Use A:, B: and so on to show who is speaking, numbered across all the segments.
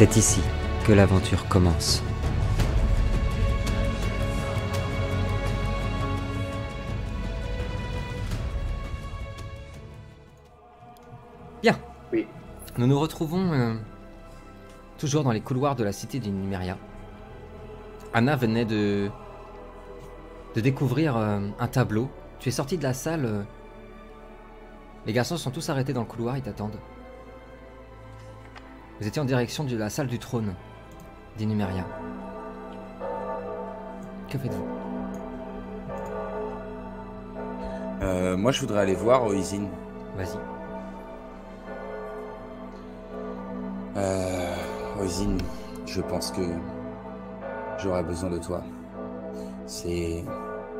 A: C'est ici que l'aventure commence. Bien.
B: Oui.
A: Nous nous retrouvons euh, toujours dans les couloirs de la cité du Numeria. Anna venait de de découvrir euh, un tableau. Tu es sorti de la salle. euh, les garçons sont tous arrêtés dans le couloir, ils t'attendent. Vous étiez en direction de la salle du trône d'Inumeria. Que faites-vous?
C: Euh, moi, je voudrais aller voir Oisin.
A: Vas-y.
C: Euh, je pense que j'aurai besoin de toi. C'est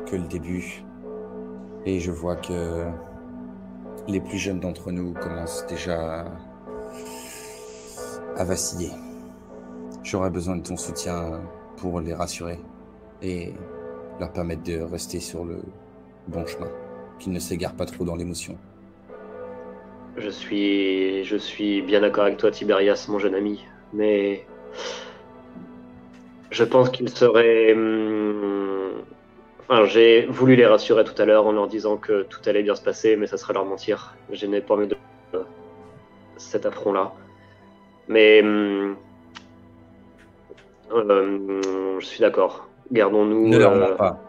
C: que le début. Et je vois que les plus jeunes d'entre nous commencent déjà à vaciller. J'aurais besoin de ton soutien pour les rassurer et leur permettre de rester sur le bon chemin, qu'ils ne s'égarent pas trop dans l'émotion.
B: Je suis, je suis bien d'accord avec toi, Tiberias, mon jeune ami. Mais je pense qu'il serait. hum, Enfin, j'ai voulu les rassurer tout à l'heure en leur disant que tout allait bien se passer, mais ça serait leur mentir. Je n'ai pas envie de euh, cet affront-là. Mais hum, euh, je suis d'accord. Gardons-nous.
C: Ne leur
B: euh,
C: mens pas.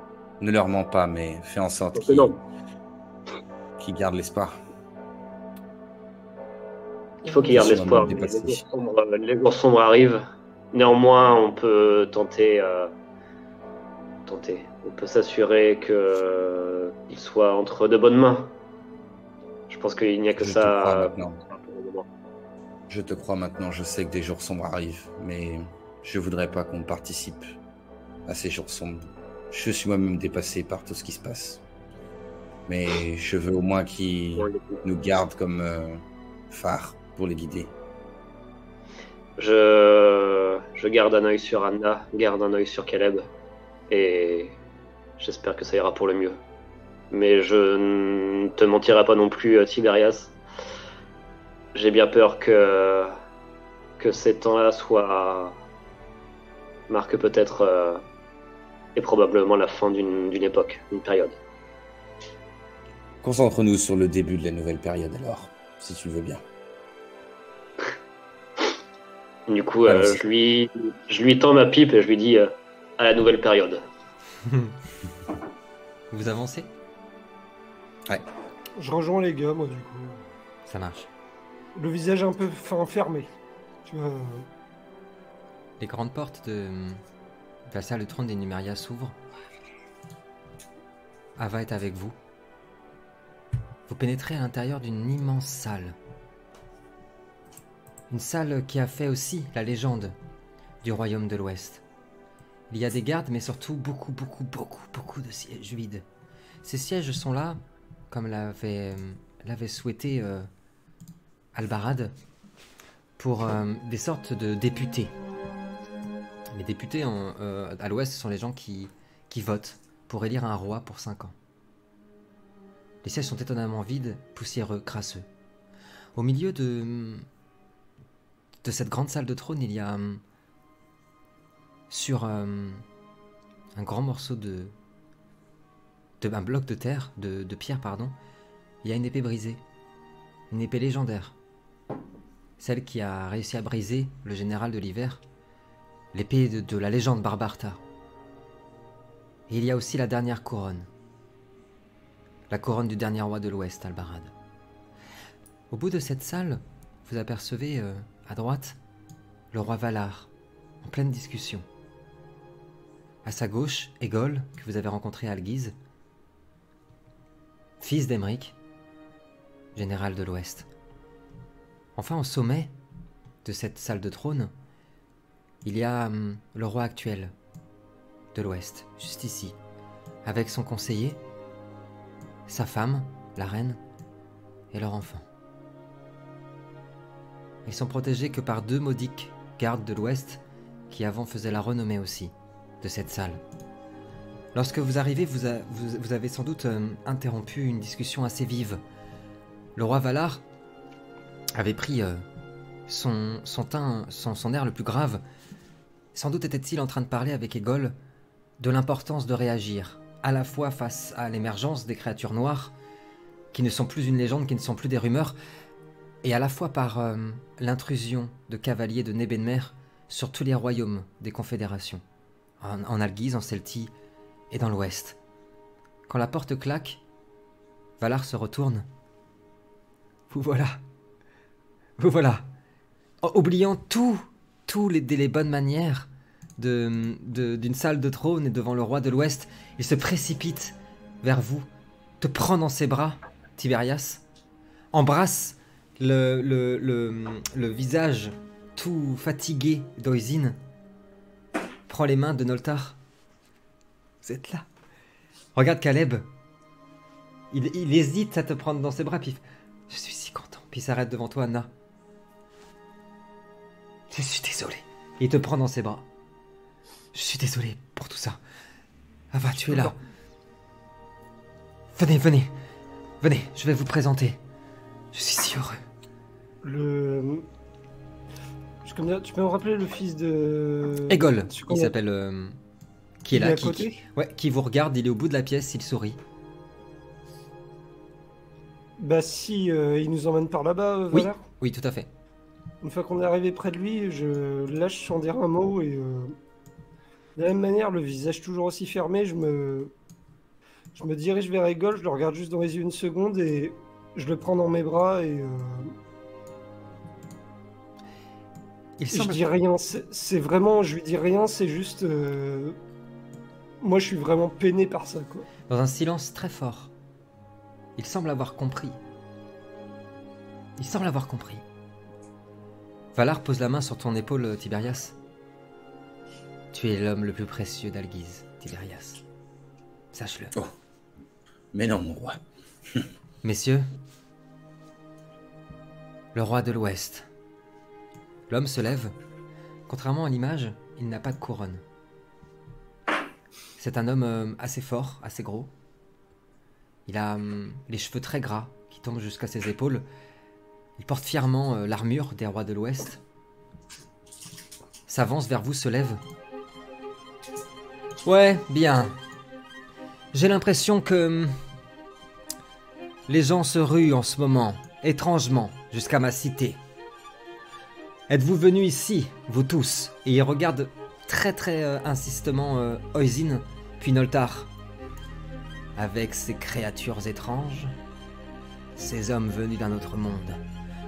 C: Ne leur mens pas, mais fais en sorte qu'ils qu'ils gardent l'espoir.
B: Il faut qu'il garde
C: Sur un
B: l'espoir. Les, sombres- les jours sombres arrivent. Néanmoins, on peut tenter. euh, tenter. On peut s'assurer que qu'il soit entre de bonnes mains. Je pense qu'il n'y a que
C: Je
B: ça.
C: Je te crois maintenant, je sais que des jours sombres arrivent, mais je voudrais pas qu'on participe à ces jours sombres. Je suis moi-même dépassé par tout ce qui se passe. Mais je veux au moins qu'ils nous gardent comme euh, phare pour les guider.
B: Je, je garde un œil sur Anna, garde un œil sur Caleb, et j'espère que ça ira pour le mieux. Mais je ne te mentirai pas non plus, euh, Tiberias. J'ai bien peur que, que ces temps-là soient. marquent peut-être. euh, et probablement la fin d'une d'une époque, d'une période.
C: Concentre-nous sur le début de la nouvelle période alors, si tu le veux bien.
B: Du coup, euh, je, lui, je lui tends ma pipe et je lui dis euh, à la nouvelle période.
A: Vous avancez?
D: Je rejoins les gars, moi, du coup.
A: Ça marche.
D: Le visage un peu fin- fermé. Vois.
A: Les grandes portes de, la salle de trône des Numeria s'ouvrent. Ava est avec vous. Vous pénétrez à l'intérieur d'une immense salle. Une salle qui a fait aussi la légende du royaume de l'Ouest. Il y a des gardes, mais surtout beaucoup, beaucoup, beaucoup, beaucoup de sièges vides. Ces sièges sont là, comme l'avait l'avait souhaité euh, Albarad, pour euh, des sortes de députés. Les députés euh, à l'Ouest sont les gens qui, votent pour élire un roi pour 5 ans. Les sièges sont étonnamment vides, poussiéreux, crasseux. Au milieu de, cette grande salle de trône, il y a hum, sur euh, un grand morceau de, de un bloc de terre, de, de pierre pardon, il y a une épée brisée, une épée légendaire, celle qui a réussi à briser le général de l'hiver, l'épée de, la légende Barbarta. Et il y a aussi la dernière couronne, la couronne du dernier roi de l'Ouest, Albarad. Au bout de cette salle, vous apercevez euh, à droite le roi Valar, en pleine discussion. À sa gauche, Égol, que vous avez rencontré à Alguise, fils d'Emeric, général de l'Ouest. Enfin, au sommet de cette salle de trône, il y a hum, le roi actuel de l'Ouest, juste ici, avec son conseiller, sa femme, la reine, et leur enfant. Ils sont protégés que par deux maudiques gardes de l'Ouest qui avant faisaient la renommée aussi de cette salle. Lorsque vous arrivez, vous, avez sans doute euh, interrompu une discussion assez vive. Le roi Valar avait pris euh, son, son son air le plus grave. Sans doute était-il en train de parler avec Egol de l'importance de réagir, à la fois face à l'émergence des créatures noires, qui ne sont plus une légende, qui ne sont plus des rumeurs, et à la fois par euh, l'intrusion de cavaliers de Nebenmer sur tous les royaumes des confédérations, en, en Alguise, en Celtie et dans l'Ouest. Quand la porte claque, Valar se retourne. Vous voilà. Voilà. Oubliant tout, tous les, les bonnes manières de- de- d'une salle de trône et devant le roi de l'Ouest, il se précipite vers vous, te prend dans ses bras, Tiberias, embrasse le, le, le, visage tout fatigué d'Oisin, prend les mains de Noltar. Vous êtes là. Regarde Caleb. Il, il hésite à te prendre dans ses bras, puis Je suis si content. Puis s'arrête devant toi, Anna. Je suis désolé. Il te prend dans ses bras. Je suis désolé pour tout ça. Ava, tu es là. Venez, venez. Venez, je vais vous présenter. Je suis si heureux.
D: Le. Je Tu peux me rappeler le fils de.
A: Egol, il s'appelle. euh, qui est
D: Il
A: là, qui, ouais, qui vous regarde, il est au bout de la pièce, il sourit.
D: Bah si, euh, il nous emmène par là-bas, euh,
A: Oui. Oui, tout à fait.
D: Une fois qu'on est arrivé près de lui, je lâche sans dire un mot et euh, de la même manière, le visage toujours aussi fermé, je me, je me dirige vers Egol, je le regarde juste dans les yeux une seconde et je le prends dans mes bras et, euh,
A: Il
D: je dis rien. C'est c'est vraiment, je lui dis rien, c'est juste, euh, moi je suis vraiment peiné par ça quoi.
A: Dans un silence très fort. Il semble avoir compris. Il semble avoir compris. Valar pose la main sur ton épaule, Tiberias. Tu es l'homme le plus précieux d'Alguise, Tiberias. Sache-le.
C: Mais non, mon roi.
A: Messieurs, le roi de l'Ouest. L'homme se lève. Contrairement à l'image, il n'a pas de couronne. C'est un homme euh, assez fort, assez gros. Il a hum, les cheveux très gras qui tombent jusqu'à ses épaules. Il porte fièrement euh, l'armure des rois de l'Ouest. S'avance vers vous, se lève. Ouais, bien. J'ai l'impression que hum, les gens se ruent en ce moment, étrangement, jusqu'à ma cité. Êtes-vous venus ici, vous tous Et il regarde très très euh, insistement euh, Oisin, puis Noltar. Avec ces créatures étranges, ces hommes venus d'un autre monde,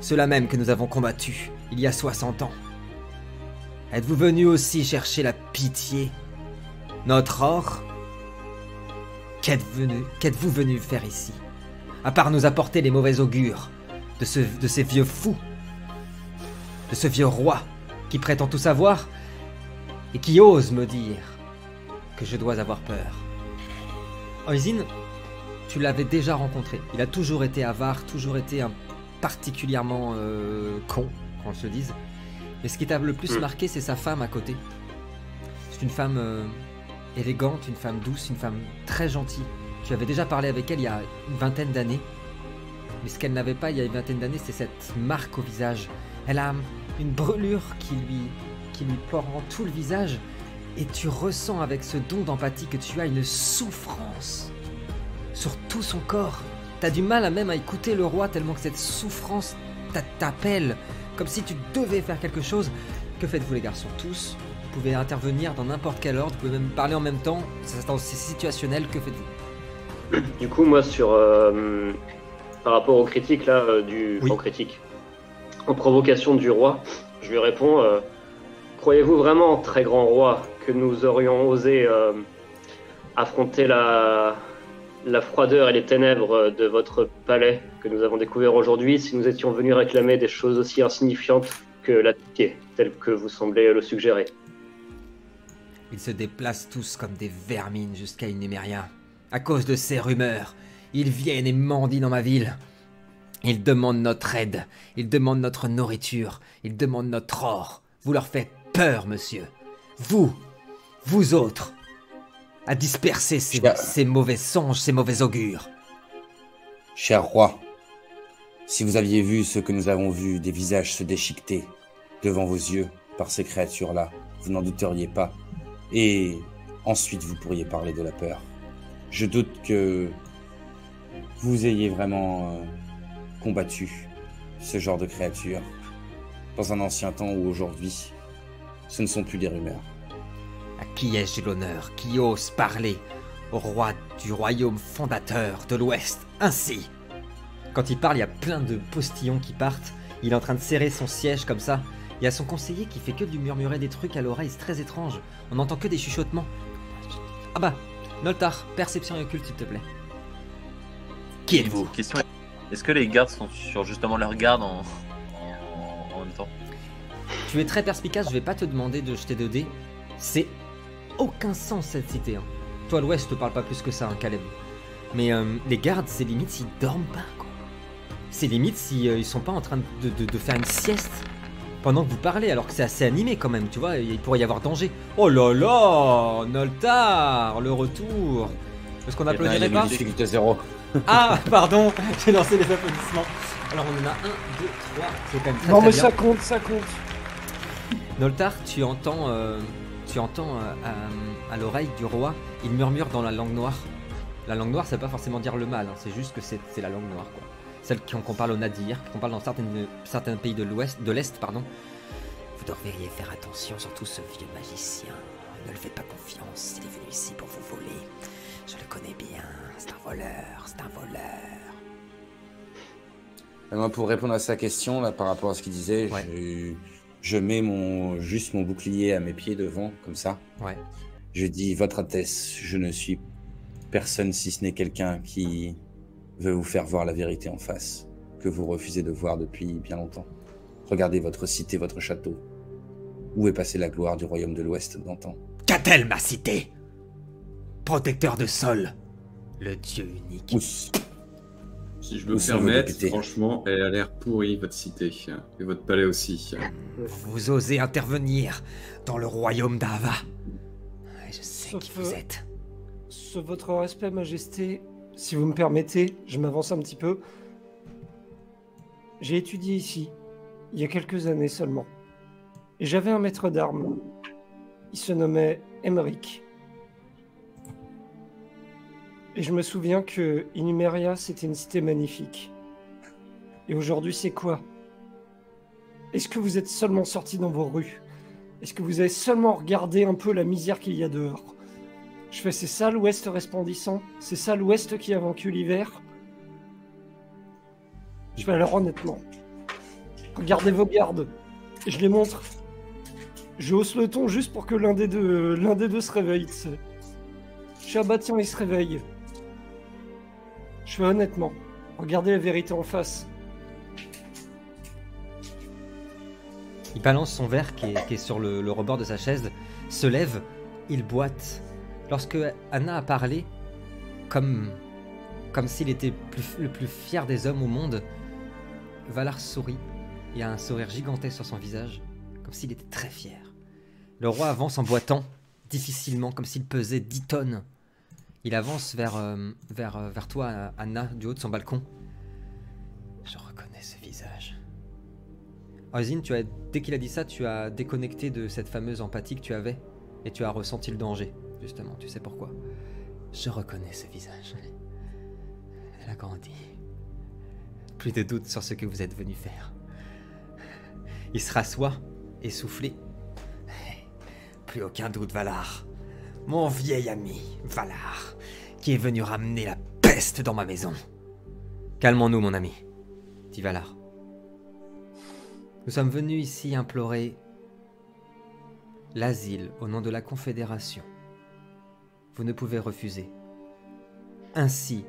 A: ceux-là même que nous avons combattus il y a 60 ans. Êtes-vous venus aussi chercher la pitié? Notre or? Qu'êtes-vous venu, venu faire ici? À part nous apporter les mauvais augures de, ce, ces vieux fous, de ce vieux roi qui prétend tout savoir et qui ose me dire que je dois avoir peur. Oisin, tu l'avais déjà rencontré. Il a toujours été avare, toujours été un particulièrement euh, con, qu'on se dise. Mais ce qui t'a le plus
B: Mm.
A: marqué, c'est sa femme à côté. C'est une femme euh, élégante, une femme douce, une femme très gentille. Tu avais déjà parlé avec elle il y a une vingtaine d'années. Mais ce qu'elle n'avait pas il y a une vingtaine d'années, c'est cette marque au visage. Elle a une brûlure qui lui, qui lui rend tout le visage. Et tu ressens avec ce don d'empathie que tu as une souffrance sur tout son corps. T'as du mal à même à écouter le roi tellement que cette souffrance t'a- t'appelle. Comme si tu devais faire quelque chose. Que faites-vous les garçons? Tous? Vous pouvez intervenir dans n'importe quel ordre, vous pouvez même parler en même temps. Ça, C'est situationnel, que faites-vous?
B: Du coup, moi, sur euh, par rapport aux critiques là, euh, du
A: Oui.
B: en critique, en provocation du roi, je lui réponds euh, Croyez-vous vraiment, très grand roi, que nous aurions osé affronter la la froideur et les ténèbres de votre palais que nous avons découvert aujourd'hui si nous étions venus réclamer des choses aussi insignifiantes que la pitié, telle que vous semblez le suggérer
A: Ils se déplacent tous comme des vermines jusqu'à Inéméria. À cause de ces rumeurs, ils viennent et mendient dans ma ville. Ils demandent notre aide, ils demandent notre nourriture, ils demandent notre or. Vous leur faites peur, monsieur. Vous, vous autres, à disperser ces,
C: Cher-
A: ces mauvais songes, ces mauvais augures.
C: Cher roi, Si vous aviez vu ce que nous avons vu, des visages se déchiqueter devant vos yeux par ces créatures-là, vous n'en douteriez pas. Et ensuite, vous pourriez parler de la peur. Je doute que vous ayez vraiment euh, combattu ce genre de créatures dans un ancien temps ou aujourd'hui. Ce ne sont plus des rumeurs.
A: À qui ai-je l'honneur Qui ose parler Au roi du royaume fondateur de l'Ouest, ainsi? Quand il parle, il y a plein de postillons qui partent. Il est en train de serrer son siège comme ça. Il y a son conseiller qui fait que de lui murmurer des trucs à l'oreille, c'est très étrange. On n'entend que des chuchotements. Ah bah, Noltar, perception et occulte s'il te plaît. Qui êtes-vous?
E: Question est-ce que les gardes sont sur justement leur garde en, en, en même temps?
A: Tu es très perspicace, je vais pas te demander de jeter de dés. C'est aucun sens cette cité. hein. Toi, l'Ouest, je te parle pas plus que ça, hein, Caleb. Mais euh, les gardes, c'est limite s'ils dorment pas, quoi. C'est limite s'ils ils sont pas en train de, de- de faire une sieste pendant que vous parlez, alors que c'est assez animé quand même, tu vois, il pourrait y avoir danger. Oh là là Noltar, le retour Est-ce qu'on applaudirait
E: pas-
A: pas
C: difficulté zéro.
A: Ah, pardon, j'ai lancé les applaudissements. Alors on en a un, deux, trois, c'est quand même très
D: Non
A: très
D: mais
A: bien.
D: ça compte, ça compte.
A: Noltar, tu entends, euh, tu entends euh, à, à l'oreille du roi, il murmure dans la langue noire. La langue noire, ça veut pas forcément dire le mal, hein, c'est juste que c'est la langue noire, quoi. Celle qu'on parle au Nadir, qu'on parle dans certaines, certains pays de l'Ouest, de l'Est, pardon. Vous devriez faire attention, surtout ce vieux magicien. Ne le faites pas confiance, il est venu ici pour vous voler. Je le connais bien, c'est un voleur, c'est un voleur.
C: Et moi, pour répondre à sa question, là, par rapport à ce qu'il disait,
A: Ouais.
C: Je mets mon, juste mon bouclier à mes pieds devant, comme ça.
A: Ouais.
C: Je dis, Votre Altesse, je ne suis personne si ce n'est quelqu'un qui veut vous faire voir la vérité en face, que vous refusez de voir depuis bien longtemps. Regardez votre cité, votre château. Où est passée la gloire du royaume de l'Ouest d'antan?
A: Qu'a-t-elle ma cité? Protecteur de sol, le dieu unique.
F: Si je me
C: vos
F: permets,
C: députés
F: franchement, elle a l'air pourrie, votre cité. Et votre palais aussi.
A: Vous osez intervenir dans le royaume d'Ava. Je sais
D: Sauf
A: qui vous êtes.
D: Sur votre respect, Majesté, si vous me permettez, je m'avance un petit peu. J'ai étudié ici, il y a quelques années seulement. Et j'avais un maître d'armes. Il se nommait Emmerich. Et je me souviens que Inumeria, c'était une cité magnifique. Et aujourd'hui, c'est quoi? Est-ce que vous êtes seulement sortis dans vos rues? Est-ce que vous avez seulement regardé un peu la misère qu'il y a dehors? Je fais, c'est ça l'Ouest resplendissant? C'est ça l'Ouest qui a vaincu l'hiver? Je fais, alors honnêtement, regardez vos gardes. Je les montre. Je hausse le ton juste pour que l'un des deux, l'un des deux se réveille. tu. Je fais, ah il se réveille. Je fais, honnêtement, regardez la vérité en face.
A: Il balance son verre qui est, sur le, rebord de sa chaise, se lève, il boite. Lorsque Anna a parlé, comme, comme s'il était le plus fier des hommes au monde, Valar sourit. Il y a un sourire gigantesque sur son visage, comme s'il était très fier. Le roi avance en boitant, difficilement, comme s'il pesait 10 tonnes. Il avance vers, euh, vers, euh, vers toi, Anna, du haut de son balcon. Je reconnais ce visage. Ozine, tu as, dès qu'il a dit ça, tu as déconnecté de cette fameuse empathie que tu avais et tu as ressenti le danger, justement. Tu sais pourquoi Je reconnais ce visage. Elle a grandi. Plus de doute sur ce que vous êtes venu faire. Il se rassoit, essoufflé. Plus aucun doute, Valar. Mon vieil ami, Valar, qui est venu ramener la peste dans ma maison. Calmons-nous, mon ami, dit Valar. Nous sommes venus ici implorer l'asile au nom de la Confédération. Vous ne pouvez refuser. Ainsi,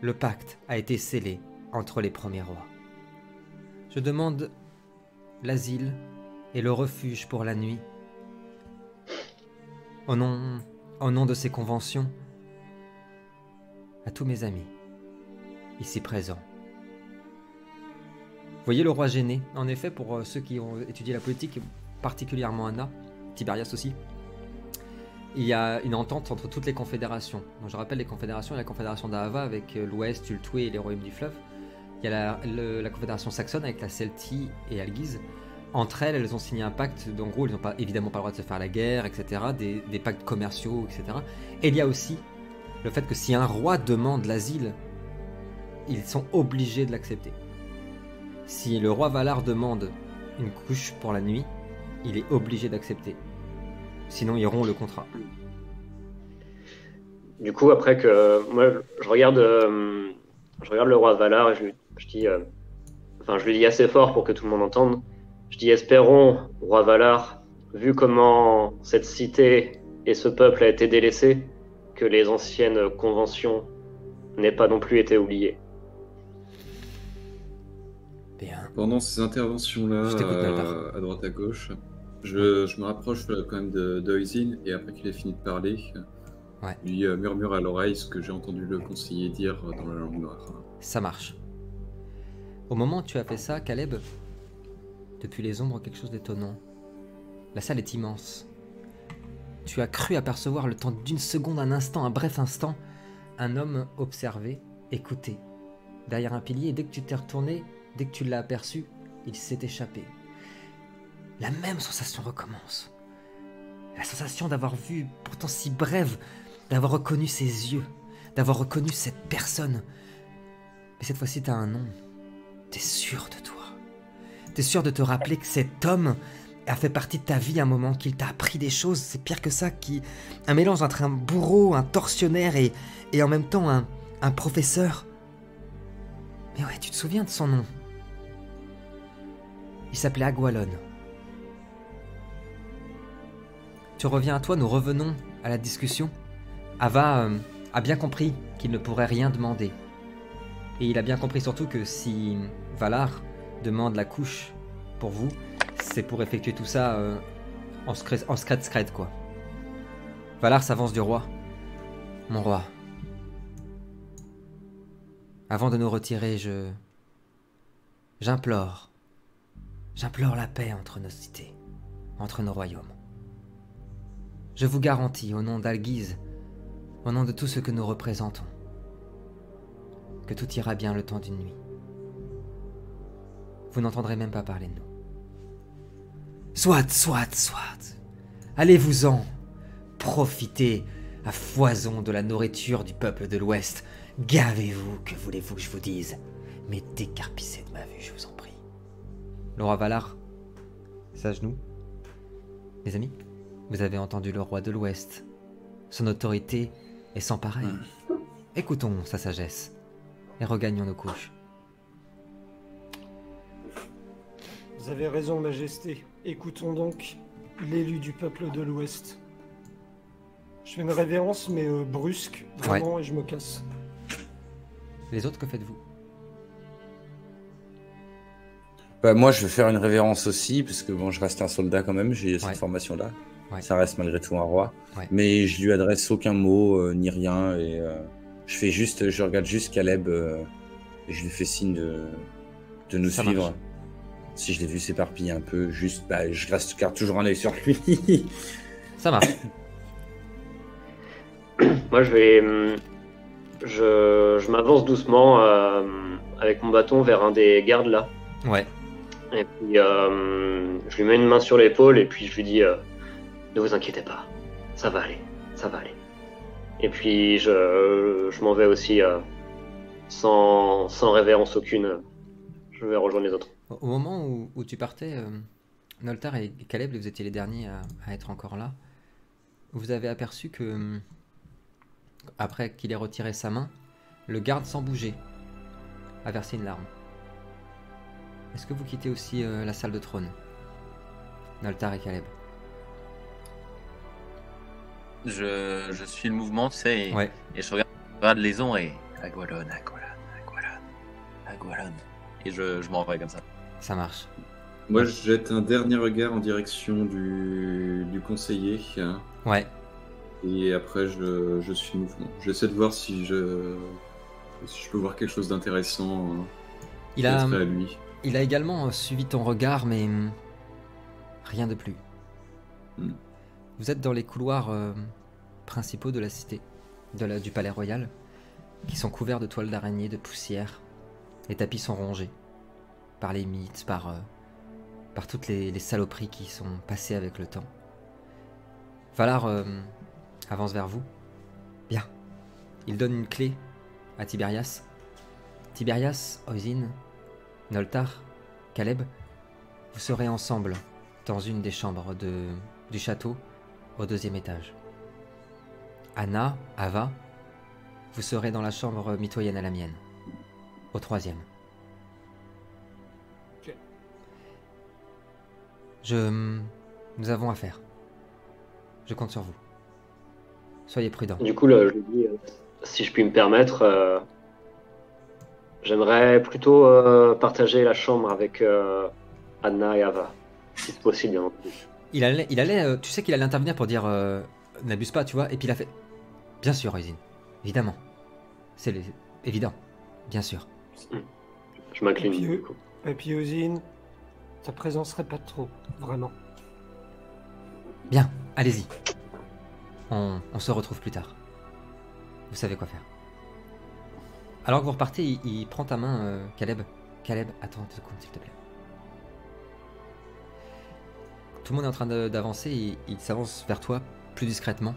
A: le pacte a été scellé entre les premiers rois. Je demande l'asile et le refuge pour la nuit. Au nom, au nom de ces conventions, à tous mes amis, ici présents. Voyez le roi gêné. En effet, pour euh, ceux qui ont étudié la politique, particulièrement Anna, Tiberias aussi, il y a une entente entre toutes les confédérations. Donc, je rappelle les confédérations, la confédération d'Ava avec euh, l'Ouest, Ultoué et les royaumes du fleuve. Il y a la confédération saxonne avec la Celtie et Algiz. Entre elles, elles ont signé un pacte. En gros, elles n'ont pas, évidemment pas le droit de se faire la guerre, etc. Des, pactes commerciaux, etc. Et il y a aussi le fait que si un roi demande l'asile, ils sont obligés de l'accepter. Si le roi Valar demande une couche pour la nuit, il est obligé d'accepter. Sinon, ils rompt le contrat.
B: Du coup, après que moi, je regarde, euh, je regarde le roi Valar et je dis, euh, enfin, je lui dis assez fort pour que tout le monde entende. Je dis, espérons, roi Valar, vu comment cette cité et ce peuple a été délaissé, que les anciennes conventions n'aient pas non plus été oubliées.
A: Bien.
F: Pendant ces interventions-là, euh, à droite à gauche, je, je me rapproche euh, quand même de d'Oisin et après qu'il ait fini de parler,
A: Ouais.
F: lui euh, murmure à l'oreille ce que j'ai entendu le conseiller dire dans la langue noire.
A: Ça marche. Au moment où tu as fait ça, Caleb, depuis les ombres, quelque chose d'étonnant. La salle est immense. Tu as cru apercevoir le temps d'une seconde, un instant, un bref instant, un homme observé, écouté, derrière un pilier, et dès que tu t'es retourné, dès que tu l'as aperçu, il s'est échappé. La même sensation recommence. La sensation d'avoir vu, pourtant si brève, d'avoir reconnu ses yeux, d'avoir reconnu cette personne. Mais cette fois-ci, t'as un nom. T'es sûr de toi. T'es sûr de te rappeler que cet homme a fait partie de ta vie à un moment, qu'il t'a appris des choses? C'est pire que ça, qui un mélange entre un bourreau, un tortionnaire et, en même temps un, un professeur. Mais ouais, tu te souviens de son nom? Il s'appelait Agualon. Tu reviens à toi, nous revenons à la discussion. Ava euh, a bien compris qu'il ne pourrait rien demander. Et il a bien compris surtout que si Valar demande la couche pour vous, c'est pour effectuer tout ça euh, en secret, en quoi. Valar s'avance du roi. Mon roi. Avant de nous retirer, je. J'implore. J'implore la paix entre nos cités, entre nos royaumes. Je vous garantis, au nom d'Alguise, au nom de tout ce que nous représentons, que tout ira bien le temps d'une nuit. Vous n'entendrez même pas parler de nous. Soit, soit, soit. Allez-vous-en. Profitez à foison de la nourriture du peuple de l'Ouest. Gavez-vous, que voulez-vous que je vous dise Mais décarpissez de ma vue, je vous en prie. Le roi Valar s'agenouille. Les amis, vous avez entendu le roi de l'Ouest. Son autorité est sans pareil. Écoutons sa sagesse et regagnons nos couches.
D: Vous avez raison, Majesté. Écoutons donc l'élu du peuple de l'Ouest. Je fais une révérence, mais euh, brusque, vraiment, et je me casse.
A: Les autres, que faites-vous?
C: Bah, moi, je vais faire une révérence aussi, parce que bon, je reste un soldat quand même, j'ai
A: Ouais.
C: cette formation-là.
A: Ouais.
C: Ça reste malgré tout un roi.
A: Ouais.
C: Mais je lui adresse aucun mot, euh, ni rien, et euh, je fais juste, je regarde juste Caleb, euh, et je lui fais signe de, de nous
A: Ça
C: suivre.
A: marche.
C: Si je l'ai vu s'éparpiller un peu, juste, bah, je reste garde toujours un œil sur lui.
A: Ça marche.
B: Moi, je vais. hum, Je, je m'avance doucement euh, avec mon bâton vers un des gardes là.
A: Ouais.
B: Et puis, euh, je lui mets une main sur l'épaule et puis je lui dis euh, Ne vous inquiétez pas, ça va aller, ça va aller. Et puis, je, je m'en vais aussi euh, sans, sans révérence aucune. Je vais rejoindre les autres.
A: Au moment où, où tu partais, euh, Noltar et Caleb, vous étiez les derniers à, à être encore là. Vous avez aperçu que, hum, après qu'il ait retiré sa main, le garde sans bouger a versé une larme. Est-ce que vous quittez aussi euh, la salle de trône Noltar et Caleb?
E: Je, je suis le mouvement, tu sais, et,
A: Ouais.
E: et je regarde, les ombres et Agualon, Agualon, Agualon, Agualon. Et je, je m'en vais comme ça.
A: Ça marche.
F: Moi, je jette un dernier regard en direction du, du conseiller. hein,
A: Ouais.
F: Et après, je, je suis mouvement. J'essaie de voir si je, si je peux voir quelque chose d'intéressant. hein,
A: Il a,
F: à lui.
A: il a également euh, suivi ton regard, mais hum, rien de plus.
F: Hmm.
A: Vous êtes dans les couloirs euh, principaux de la cité, de la- du palais royal, qui sont couverts de toiles d'araignée, de poussière. Les tapis sont rongés par les mythes, par, euh, toutes les, saloperies qui sont passées avec le temps. Valar euh, avance vers vous. Bien. Il donne une clé à Tiberias. Tiberias, Oisin, Noltar, Caleb, vous serez ensemble dans une des chambres du château au deuxième étage. Anna, Ava, vous serez dans la chambre mitoyenne à la mienne, au troisième. Je. Nous avons affaire. Je compte sur vous. Soyez prudents.
B: Du coup, là, je lui dis, euh, si je puis me permettre, euh, j'aimerais plutôt euh, partager la chambre avec euh, Anna et Ava, si c'est possible, bien entendu.
A: Il allait, il allait euh, tu sais qu'il allait intervenir pour dire euh, n'abuse pas, tu vois, et puis il a fait Bien sûr, Oisin, évidemment. C'est les- évident, bien sûr.
B: Je m'incline.
D: Et puis,
B: du
D: eux-
B: coup.
D: Et puis Ozine, ta présence serait pas trop, vraiment.
A: Bien, allez-y. On, se retrouve plus tard. Vous savez quoi faire. Alors que vous repartez, il, prend ta main, euh, Caleb. Caleb, attends deux secondes, s'il te plaît. Tout le monde est en train d'avancer, il, il s'avance vers toi plus discrètement.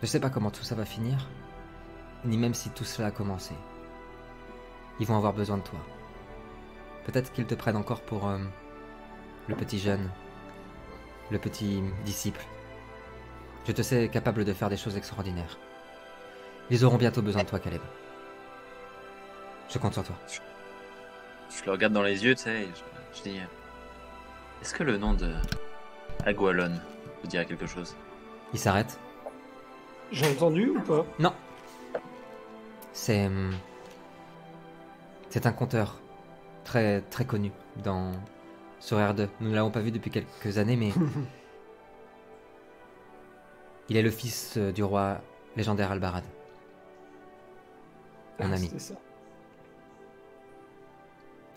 A: Je sais pas comment tout ça va finir, ni même si tout cela a commencé. Ils vont avoir besoin de toi. Peut-être qu'ils te prennent encore pour euh, le petit jeune, le petit disciple. Je te sais capable de faire des choses extraordinaires. Ils auront bientôt besoin de toi, Caleb. Je compte sur toi.
E: Je le regarde dans les yeux, tu sais, et je, je dis Est-ce que le nom de Agualon vous dirait quelque chose?
A: Il s'arrête.
D: J'ai entendu ou pas?
A: Non. C'est. hum, C'est un conteur très très connu dans sur R2. Nous ne l'avons pas vu depuis quelques années, mais il est le fils euh, du roi légendaire Albarad. Mon
D: Ah,
A: ami,
D: ça.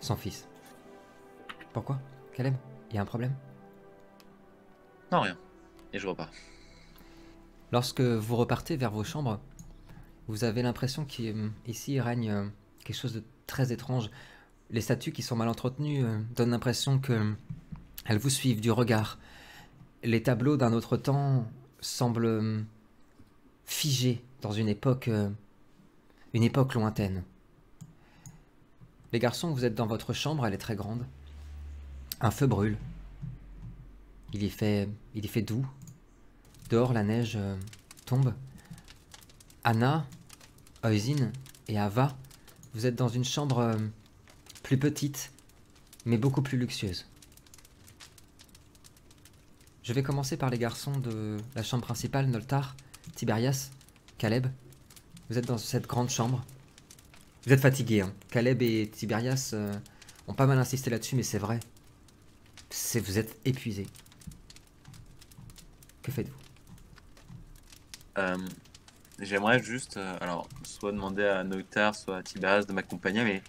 A: son fils. Pourquoi? Caleb Il y a un problème?
E: Non, rien. Et je repars.
A: Lorsque vous repartez vers vos chambres, vous avez l'impression qu'ici règne euh, quelque chose de très étrange. Les statues qui sont mal entretenues euh, donnent l'impression que elles vous suivent du regard. Les tableaux d'un autre temps semblent euh, figés dans une époque, euh, une époque lointaine. Les garçons, vous êtes dans votre chambre, elle est très grande. Un feu brûle. Il y fait, il y fait doux. Dehors, la neige euh, tombe. Anna, Oisin et Ava, vous êtes dans une chambre euh, plus petite, mais beaucoup plus luxueuse. Je vais commencer par les garçons de la chambre principale, Noltar, Tiberias, Caleb. Vous êtes dans cette grande chambre. Vous êtes fatigués, hein. Caleb et Tiberias euh, ont pas mal insisté là-dessus, mais c'est vrai. Vous êtes épuisés. Que faites-vous?
E: Euh, J'aimerais juste, euh, alors, soit demander à Noctar, soit à Tiberias de m'accompagner, mais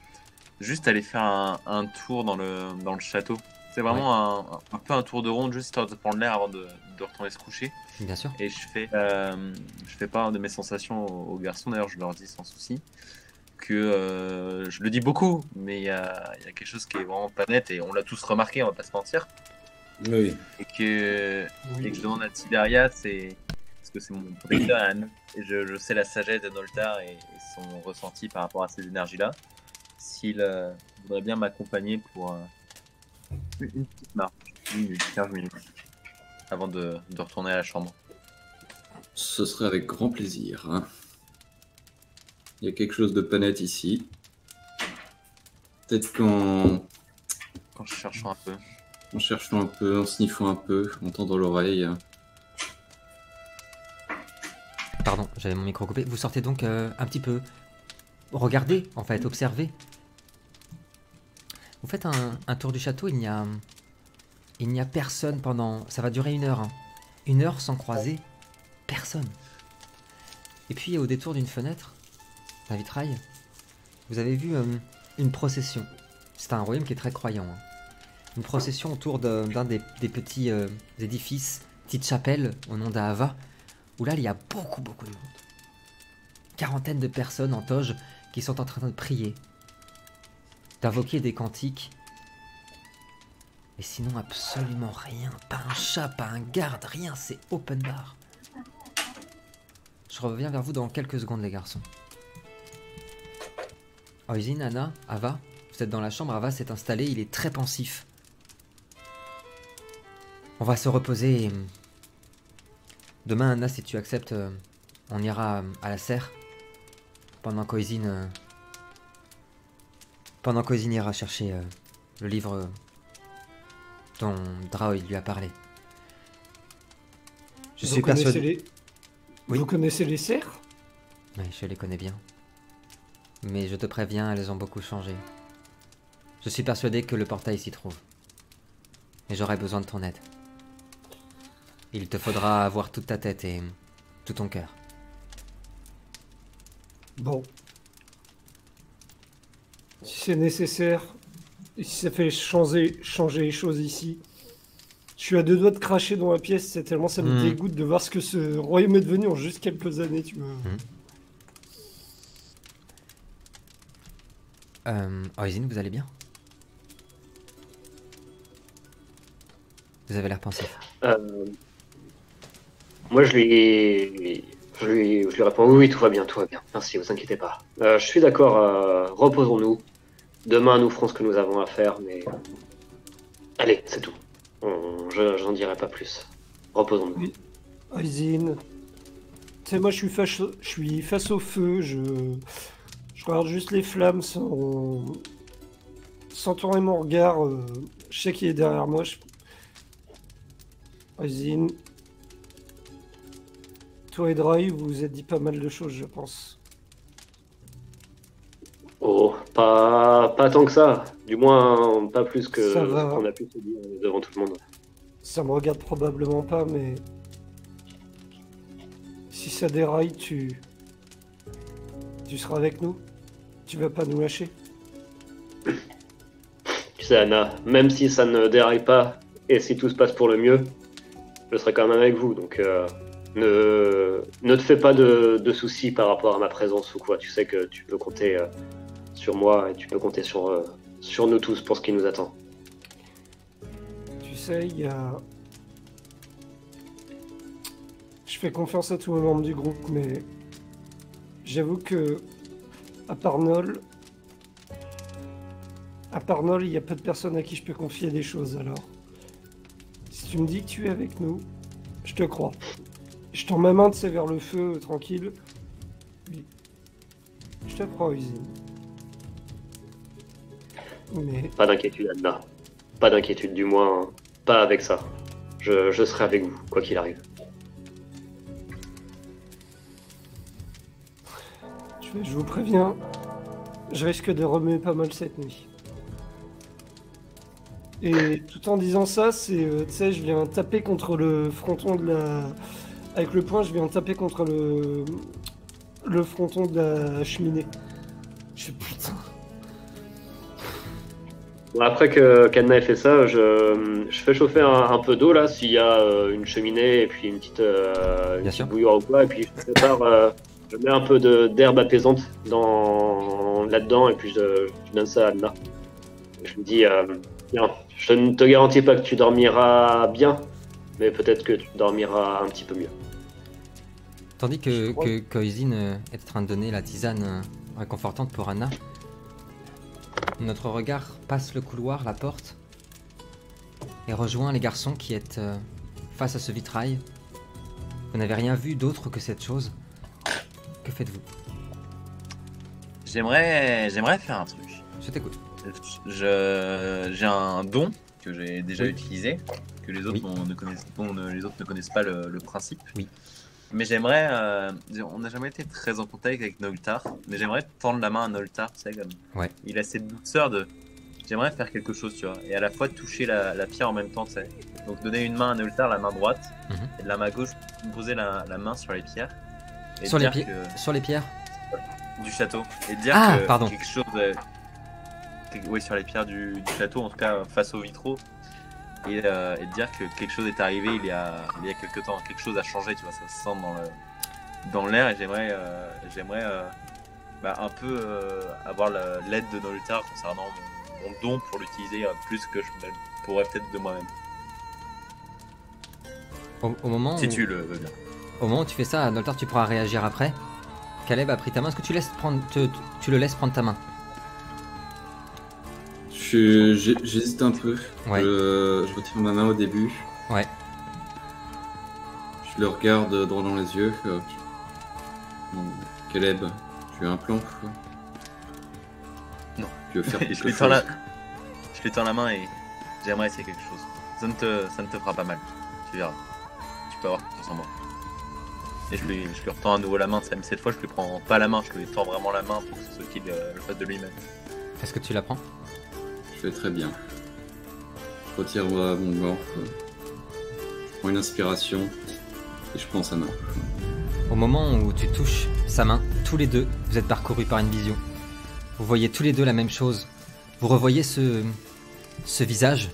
E: juste aller faire un, un tour dans le, dans le château. C'est vraiment un, un peu un tour de ronde, juste histoire de prendre l'air avant de, de retourner se coucher.
A: Bien sûr.
E: Et je fais, euh, je fais part de mes sensations aux, aux garçons, d'ailleurs, je leur dis sans souci que euh, je le dis beaucoup, mais il y a, il y a quelque chose qui est vraiment pas net et on l'a tous remarqué, on va pas se mentir.
C: Oui.
E: Et que,
D: Oui.
E: et que je demande à Tiberias, c'est parce que c'est mon protecteur Anne, et je, je sais la sagesse de Noltar et, et son ressenti par rapport à ces énergies-là. S'il euh, voudrait bien m'accompagner pour euh, une une petite marche, 10 minutes, 15 minutes, avant de, de retourner à la chambre.
F: Ce serait avec grand plaisir. hein. Il y a quelque chose de pas net ici. Peut-être qu'en
E: Quand je cherche un peu.
F: en cherchant un peu, en sniffant un peu, en tendant l'oreille.
A: Pardon, j'avais mon micro coupé. Vous sortez donc euh, un petit peu. Regardez, en fait, observez. Vous faites un, tour du château, il n'y a. Personne pendant. Ça va durer une heure. hein. Une heure sans croiser personne. Et puis, au détour d'une fenêtre, d'un vitrail, vous avez vu euh, une procession. C'est un royaume qui est très croyant. hein. Une procession autour d'un des, des petits euh, édifices, petite chapelle au nom d'Ahava, où là, il y a beaucoup, beaucoup de monde. Quarantaine de personnes en toge qui sont en train de prier, d'invoquer des cantiques. Et sinon, absolument rien. Pas un chat, pas un garde, rien. C'est open bar. Je reviens vers vous dans quelques secondes, les garçons. Oisin, Anna, Ava, vous êtes dans la chambre. Ava s'est installé. Il est très pensif. On va se reposer. Demain, Anna, si tu acceptes, euh, on ira euh, à la serre. Pendant qu'Oisin. Pendant qu'Oisin ira chercher euh, le livre euh, dont Draoï lui a parlé. Je
D: Vous
A: suis persuadé.
D: les-
A: Oui.
D: Vous connaissez les cerfs?
A: Oui, je les connais bien. Mais je te préviens, elles ont beaucoup changé. Je suis persuadé que le portail s'y trouve. Et j'aurai besoin de ton aide. Il te faudra avoir toute ta tête et tout ton cœur.
D: Bon. Si c'est nécessaire, et si ça fait changer, changer les choses ici, je suis à deux doigts de cracher dans la pièce, c'est tellement ça me
A: Hmm.
D: dégoûte de voir ce que ce royaume est devenu en juste quelques années, tu vois.
A: Euh, Oisin, vous allez bien? Vous avez l'air pensif.
B: Euh, moi, je lui, je lui, je lui réponds oui, oui, tout va bien, tout va bien. Merci, vous inquiétez pas. Euh, je suis d'accord. euh, reposons-nous. Demain, nous ferons ce que nous avons à faire, mais allez, c'est tout. Je, j'en dirai pas plus. Reposons-nous.
D: Oui. Aisin, tu sais, moi je suis, face, au feu, je, je regarde juste les flammes sans, sans tourner mon regard. euh, je sais qu'il est derrière moi. Je... Aisin, toi et Dry, vous vous êtes dit pas mal de choses, je pense.
B: Oh, pas, pas tant que ça. Du moins, pas plus que
D: Ça va.
B: ce qu'on a pu se dire devant tout le monde.
D: Ça me regarde probablement pas, mais si ça déraille, tu, tu seras avec nous. Tu vas pas nous lâcher.
B: Tu sais, Anna, même si ça ne déraille pas et si tout se passe pour le mieux, je serai quand même avec vous. Donc, euh, ne, ne te fais pas de, de soucis par rapport à ma présence ou quoi. Tu sais que tu peux compter euh, sur moi et tu peux compter sur, euh, sur nous tous pour ce qui nous attend.
D: Tu sais, il y a. Je fais confiance à tous les membres du groupe, mais j'avoue que, à part Nol, à part Nol, il y a peu de personnes à qui je peux confier des choses. Alors, si tu me dis que tu es avec nous, je te crois. Je tends ma main de vers le feu, tranquille. Oui. Je te crois, Usine. Mais
B: Pas d'inquiétude, Anna. Pas d'inquiétude, du moins, pas avec ça. Je, je serai avec vous, quoi qu'il arrive.
D: Je, je vous préviens, je risque de remuer pas mal cette nuit. Et tout en disant ça, c'est, euh, tu sais, je viens taper contre le fronton de la... Avec le poing, je viens taper contre le... Le fronton de la cheminée. Je putain.
B: Bon, après que qu'Anna ait fait ça, je, je fais chauffer un, un peu d'eau là, s'il y a euh, une cheminée et puis une petite, euh, une petite bouilloire ou quoi, et puis je prépare, euh, je mets un peu d'herbe apaisante dans là-dedans et puis je, je donne ça à Anna. Je me dis, euh, bien, je ne te garantis pas que tu dormiras bien, mais peut-être que tu dormiras un petit peu mieux.
A: Tandis que, que euh, est en train de donner la tisane réconfortante pour Anna, notre regard passe le couloir, la porte, et rejoint les garçons qui êtes euh, face à ce vitrail. Vous n'avez rien vu d'autre que cette chose. Que faites-vous?
E: J'aimerais, j'aimerais faire un truc.
A: Je t'écoute.
E: Je, j'ai un don que j'ai déjà
A: Oui.
E: utilisé, que les autres
A: Oui.
E: n'ont- ne connaissent, dont ne- les autres ne connaissent pas le, le principe.
A: Oui.
E: Mais j'aimerais, euh, on n'a jamais été très en contact avec Noltar, mais j'aimerais tendre la main à Noltar, tu sais comme.
A: Ouais.
E: Il a cette douceur de, j'aimerais faire quelque chose, tu vois, et à la fois toucher la, la pierre en même temps, tu sais. Donc donner une main à Noltar, la main droite,
A: Mhm.
E: et de la main gauche poser la, la main sur les pierres. Et
A: Sur les, pi-
E: que-
A: sur les pierres
E: du château et dire
A: Ah,
E: que
A: pardon.
E: quelque chose euh, oui sur les pierres du, du château en tout cas face aux vitraux et, euh, et dire que quelque chose est arrivé il y a il y a quelque temps quelque chose a changé tu vois ça se sent dans le dans l'air et j'aimerais euh, j'aimerais euh, bah, un peu euh, avoir la- l'aide de Noltar concernant mon, mon don pour l'utiliser euh, plus que je pourrais peut-être de moi-même.
A: Au, au moment
E: Si
A: où,
E: tu le veux bien.
A: au moment où tu fais ça, Noltar, tu pourras réagir après. Caleb a pris ta main. Est-ce que tu, laisses prendre, te- tu le laisses prendre ta main?
F: J'hésite un peu.
A: Ouais.
F: Je, je retire ma main au début.
A: Ouais.
F: Je le regarde droit dans les yeux. euh, bon, Caleb, tu as un plan quoi
E: Non.
F: Tu veux faire quelque
E: je, lui
F: chose
E: tends la... je lui tends la main et j'aimerais essayer quelque chose. Ça ne, te, ça ne te fera pas mal. Tu verras. Tu peux avoir confiance en moi. Et je lui, je lui retends à nouveau la main, cette fois je lui prends pas la main, je lui tends vraiment la main pour que ce soit qu'il euh, le fasse de lui-même.
A: Est-ce que tu la prends?
F: Fais très bien. Je retire mon gant. euh, prends une inspiration et je prends sa main.
A: Au moment où tu touches sa main, tous les deux, vous êtes parcourus par une vision. Vous voyez tous les deux la même chose. Vous revoyez ce, ce visage,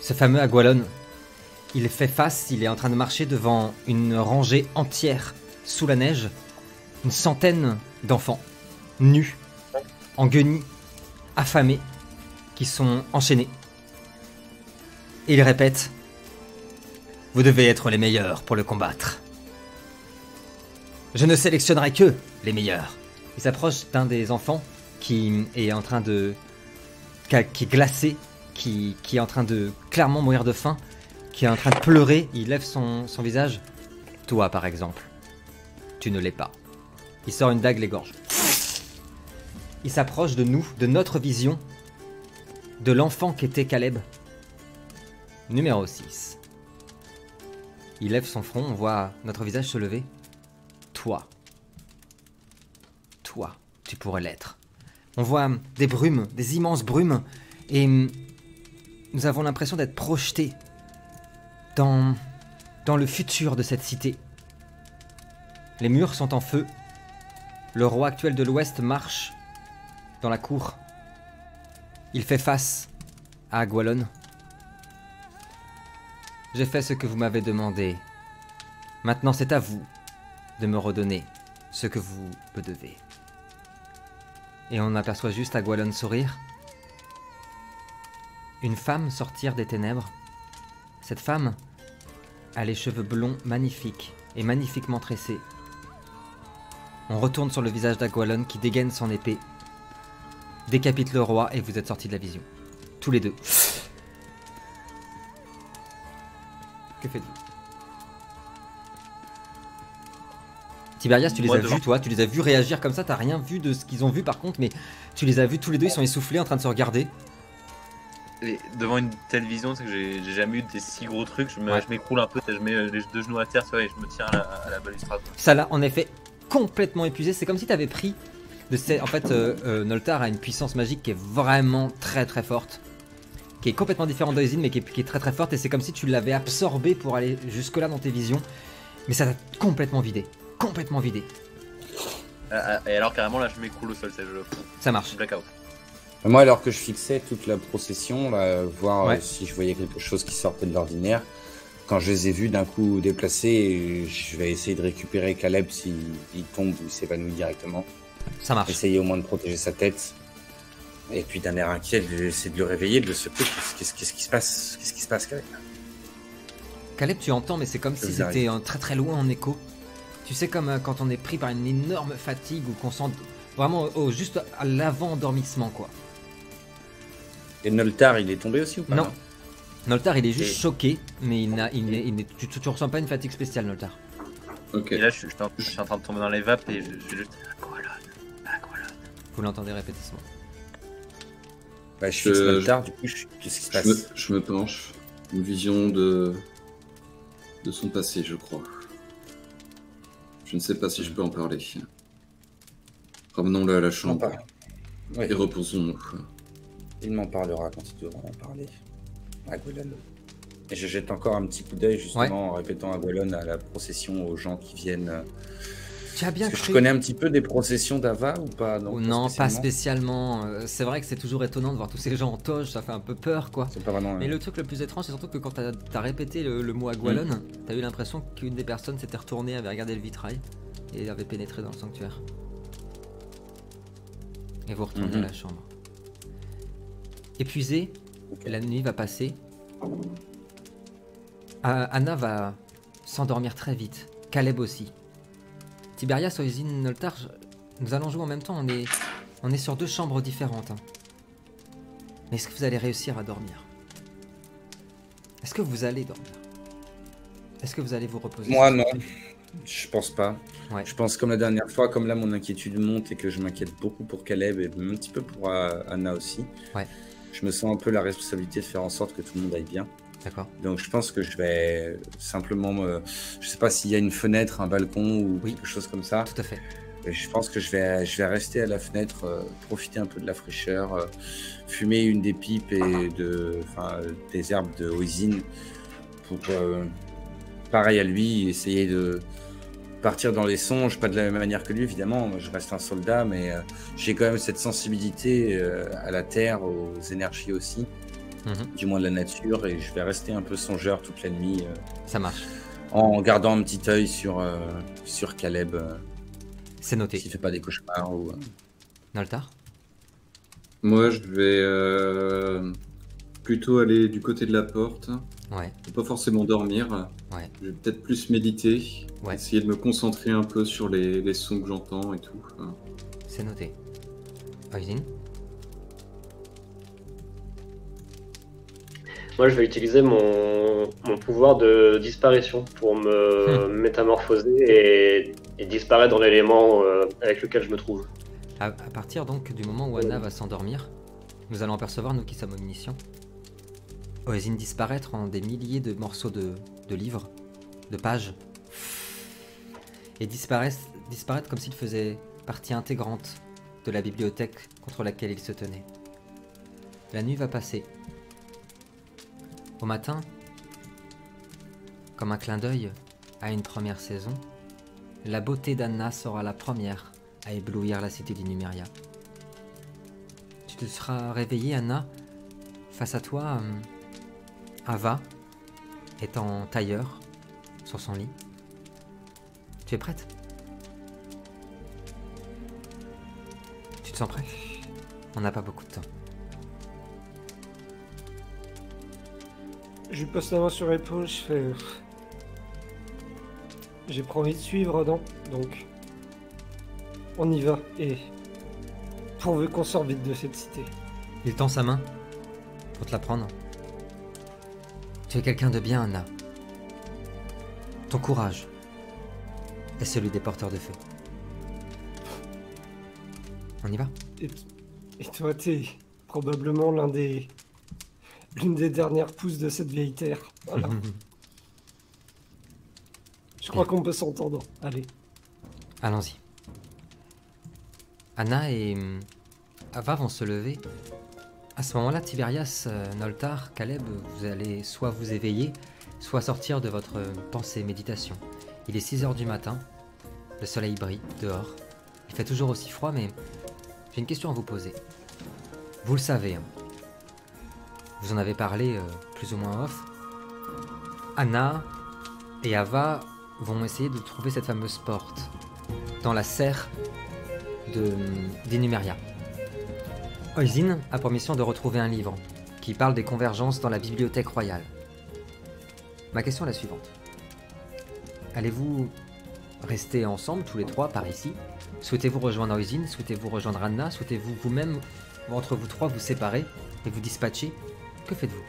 A: ce fameux Agualon. Il fait face, il est en train de marcher devant une rangée entière sous la neige. Une centaine d'enfants, nus, en guenilles, affamés, qui sont enchaînés. Et il répète Vous devez être les meilleurs pour le combattre. Je ne sélectionnerai que les meilleurs. Il s'approche d'un des enfants qui est en train de. qui est glacé, qui, est en train de clairement mourir de faim, qui est en train de pleurer. Il lève son, son visage. Toi, par exemple, tu ne l'es pas. Il sort une dague les gorges. Il s'approche de nous, de notre vision, de l'enfant qu'était Caleb. Numéro 6. Il lève son front, on voit notre visage se lever. Toi. Toi, tu pourrais l'être. On voit des brumes, des immenses brumes, et nous avons l'impression d'être projetés dans, dans le futur de cette cité. Les murs sont en feu. Le roi actuel de l'Ouest marche dans la cour. Il fait face à Agualon. J'ai fait ce que vous m'avez demandé. Maintenant, c'est à vous de me redonner ce que vous me devez. Et on aperçoit juste Agualon sourire. Une femme sortir des ténèbres. Cette femme a les cheveux blonds magnifiques et magnifiquement tressés. On retourne sur le visage d'Agualon qui dégaine son épée, décapite le roi et vous êtes sortis de la vision. Tous les deux. Que faites-vous? Tiberias, tu les
E: Moi,
A: as
E: devant.
A: vus, toi, tu les as vus réagir comme ça, t'as rien vu de ce qu'ils ont vu par contre, mais tu les as vus tous les deux, ils sont essoufflés en train de se regarder?
E: Et devant une telle vision, c'est que j'ai j'ai jamais eu des si gros trucs. Je me-
A: Ouais.
E: je m'écroule un peu, je mets euh, les deux genoux à terre, tu vois, et je me tiens à la, à la balustrade.
A: Ça l'a en effet complètement épuisé, c'est comme si t'avais pris de ces... En fait, euh, euh, Noltar a une puissance magique qui est vraiment très très forte, qui est complètement différente d'Oisin, mais qui est, qui est très très forte, et c'est comme si tu l'avais absorbé pour aller jusque-là dans tes visions, mais ça t'a complètement vidé, complètement vidé.
E: Ah, Et alors, carrément, là, je m'écroule au sol, c'est
A: Ça marche.
E: blackout.
C: Moi, alors que je fixais toute la procession, là, voir
A: Ouais.
C: euh, si je voyais quelque chose qui sortait de l'ordinaire, quand je les ai vus d'un coup déplacés, je vais essayer de récupérer Caleb s'il il tombe ou s'évanouit directement.
A: Ça marche.
C: Essayer au moins de protéger sa tête. Et puis d'un air inquiet, d'essayer de le réveiller, de le secouer. Qu'est-ce qui se passe? Qu'est-ce qui se passe, Caleb?
A: Caleb, tu entends, mais c'est comme si c'était très très loin en écho. Tu sais, comme euh, quand on est pris par une énorme fatigue ou qu'on sent vraiment au- juste à l'avant-endormissement, quoi.
C: Et Noltar, il est tombé aussi ou pas
A: Non. Noltar, il est juste
C: Et-
A: choqué, mais il n'a, il n'est, il tu, tu, tu ressens pas une fatigue spéciale, Noltar.
F: Ok.
E: Et là, je, suis- je je suis en train de tomber dans les vapes et je, je
A: Vous l'entendez répéter ce mot.
C: Bah, je Noltar, du coup, je- qu'est-ce qui se
F: Je
C: passe
F: me, je me penche. Une vision de de son passé, je crois. Je ne sais pas si je peux en parler. Ramenons-le à la chambre.
C: Oui,
F: et reposons-nous.
C: il m'en parlera quand il devra en parler. À Gwelon. Et je jette encore un petit coup d'œil, justement, en répétant à Gwelon à la procession, aux gens qui viennent. Euh,
A: Tu as bien
C: Est-ce que je connais un petit peu des processions d'Ava ou pas
A: non, pas
C: spécialement.
A: spécialement. Euh, C'est vrai que c'est toujours étonnant de voir tous ces gens en toge, ça fait un peu peur, quoi.
C: C'est pas vraiment.
A: Mais le truc le plus étrange, c'est surtout que quand t'as as répété le, le mot Agualon, t'as eu l'impression qu'une des personnes s'était retournée, avait regardé le vitrail et avait pénétré dans le sanctuaire. et vous retournez
C: Mhm.
A: à la chambre. Épuisé, la nuit va passer. Anna va s'endormir très vite. Caleb aussi. Tiberias, Oisin, Noltar, nous allons jouer en même temps. On est, on est sur deux chambres différentes. hein. Mais est-ce que vous allez réussir à dormir? Est-ce que vous allez dormir? Est-ce que vous allez vous reposer?
C: Moi, non. Je pense pas.
A: Ouais.
C: Je pense comme la dernière fois, comme là, mon inquiétude monte et que je m'inquiète beaucoup pour Caleb et un petit peu pour euh, Anna aussi.
A: Ouais.
C: Je me sens un peu la responsabilité de faire en sorte que tout le monde aille bien.
A: D'accord.
C: Donc je pense que je vais simplement me... Je sais pas s'il y a une fenêtre, un balcon ou
A: Oui.
C: quelque chose comme ça.
A: Tout à fait.
C: Je pense que je vais, je vais rester à la fenêtre, euh, profiter un peu de la fraîcheur, euh, fumer une des pipes et de, des herbes de Oisin pour, euh, pareil à lui, essayer de partir dans les songes, pas de la même manière que lui évidemment. Moi, je reste un soldat, mais j'ai quand même cette sensibilité à la terre, aux énergies aussi,
A: Mhm.
C: du moins de la nature, et je vais rester un peu songeur toute la nuit. euh,
A: Ça marche.
C: en gardant un petit œil sur, euh, sur Caleb, euh,
A: C'est noté.
C: s'il fait pas des cauchemars ou. euh,
A: Noltar
F: Moi, je vais euh, plutôt aller du côté de la porte.
A: Ouais.
F: Pas forcément dormir.
A: Ouais.
F: Je vais peut-être plus méditer.
A: Ouais.
F: Essayer de me concentrer un peu sur les, les sons que j'entends et tout.
A: C'est noté. Oisin
B: Moi, je vais utiliser mon, mon pouvoir de disparition pour me métamorphoser et, et disparaître dans l'élément euh, avec lequel je me trouve.
A: À, à partir donc du moment où Anna va s'endormir, nous allons apercevoir, nous qui sommes omniscients, Oisin disparaître en des milliers de morceaux de, de livres, de pages, et disparaître, disparaître comme s'il faisait partie intégrante de la bibliothèque contre laquelle il se tenait. La nuit va passer. Au matin, comme un clin d'œil à une première saison, la beauté d'Anna sera la première à éblouir la cité d'Inumeria. Tu te seras réveillé, Anna. Face à toi, Ava est en tailleur sur son lit. Tu es prête? Tu te sens prête On n'a pas beaucoup de temps.
D: Je lui pose la main sur l'épaule, je fais. euh, J'ai pas envie de suivre, non Donc. On y va, et. Pourvu qu'on sorte vite de cette cité.
A: Il tend sa main pour te la prendre. Tu es quelqu'un de bien, Anna. Ton courage est celui des porteurs de feu. On y va?
D: Et, et toi, t'es probablement l'un des. L'une des dernières pousses de cette vieille terre. Voilà. Je crois qu'on peut s'entendre. Allez.
A: Allons-y. Anna et hum, Ava vont se lever. À ce moment-là, Tiberias, euh, Noltar, Caleb, vous allez soit vous éveiller, soit sortir de votre euh, pensée méditation. Il est 6 heures du matin. Le soleil brille dehors. Il fait toujours aussi froid, mais j'ai une question à vous poser. Vous le savez, hein. Vous en avez parlé euh, plus ou moins off. Anna et Ava vont essayer de trouver cette fameuse porte dans la serre de d'Inumeria. Oisin a pour mission de retrouver un livre qui parle des convergences dans la bibliothèque royale. Ma question est la suivante. Allez-vous rester ensemble tous les trois par ici? Souhaitez-vous rejoindre Oisin Souhaitez-vous rejoindre Anna? Souhaitez-vous vous-même, entre vous trois, vous séparer et vous dispatcher? Que faites-vous?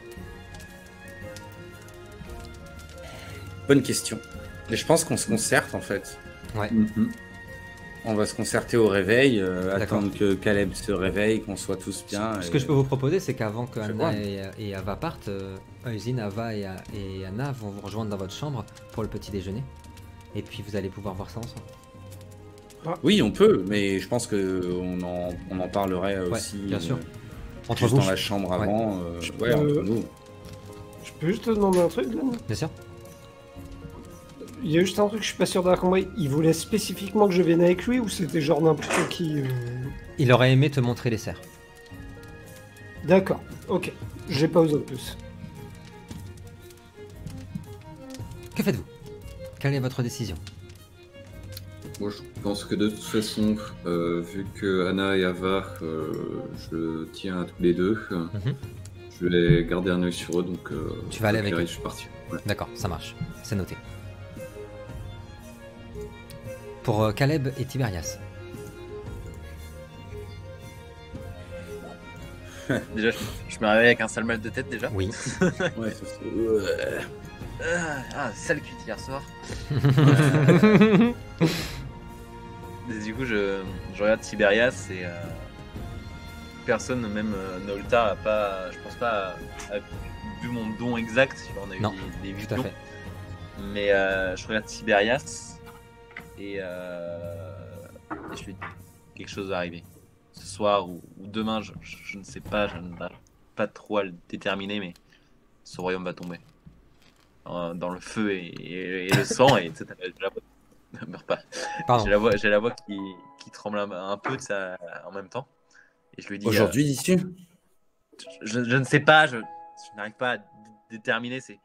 C: Bonne question. Et je pense qu'on se concerte en fait.
F: Mhm.
C: On va se concerter au réveil, euh, attendre que Caleb se réveille, qu'on soit tous bien.
A: Ce
C: et-
A: que je peux vous proposer, c'est qu'avant que Anna et, et Ava partent, euh, Oisin, Ava et, et Anna vont vous rejoindre dans votre chambre pour le petit déjeuner. Et puis vous allez pouvoir voir ça ensemble.
C: Oui, on peut, mais je pense que on en, on en parlerait euh,
A: Ouais,
C: aussi.
A: bien sûr.
C: euh,
A: Entre
C: juste
A: vous,
C: dans la chambre
A: Ouais.
C: avant. euh,
D: Je
C: ouais,
D: peux-
C: entre nous.
D: Je peux juste te demander un truc, Glenn
A: bien sûr.
D: Il y a juste un truc, je suis pas sûr d'avoir compris. Il voulait spécifiquement que je vienne avec lui ou c'était genre n'importe qui euh,
A: Il aurait aimé te montrer les serres.
D: D'accord, ok. J'ai pas osé plus.
A: Que faites-vous? Quelle est votre décision?
F: Moi, je pense que de toute façon, euh, vu que Anna et Ava, euh, je tiens à tous les deux, euh,
A: Mhm.
F: je vais garder un œil sur eux, donc. euh,
A: Tu vas aller avec eux.
F: Je suis parti. Ouais.
A: D'accord, ça marche. C'est noté. Pour euh, Caleb et Tiberias.
E: Déjà, je, me réveille avec un sale mal de tête déjà.
A: Oui.
C: Ouais.
E: Ah, ah, sale cuite hier soir. Et du coup, je, je regarde Tiberias et euh, personne, même euh, Nolta, a pas, je pense pas, a, a vu mon don exact. Tu vois, On a eu des, des
A: Tout à fait.
E: Mais euh, je regarde Tiberias et, et je lui dis quelque chose va arriver. Ce soir ou, ou demain, je, je- je ne sais pas, je n'arrive pas trop à le déterminer, mais ce royaume va tomber. Dans le feu et, et- et le sang, et tu sais, t'as- j'ai la voix, ne meurs pas. J'ai la voix, j'ai la voix qui, qui tremble un, un peu de ça en même temps. Et je lui dis. euh,
C: Aujourd'hui, dis-tu?
E: Je, je ne sais pas, je, je n'arrive pas à déterminer. C'est,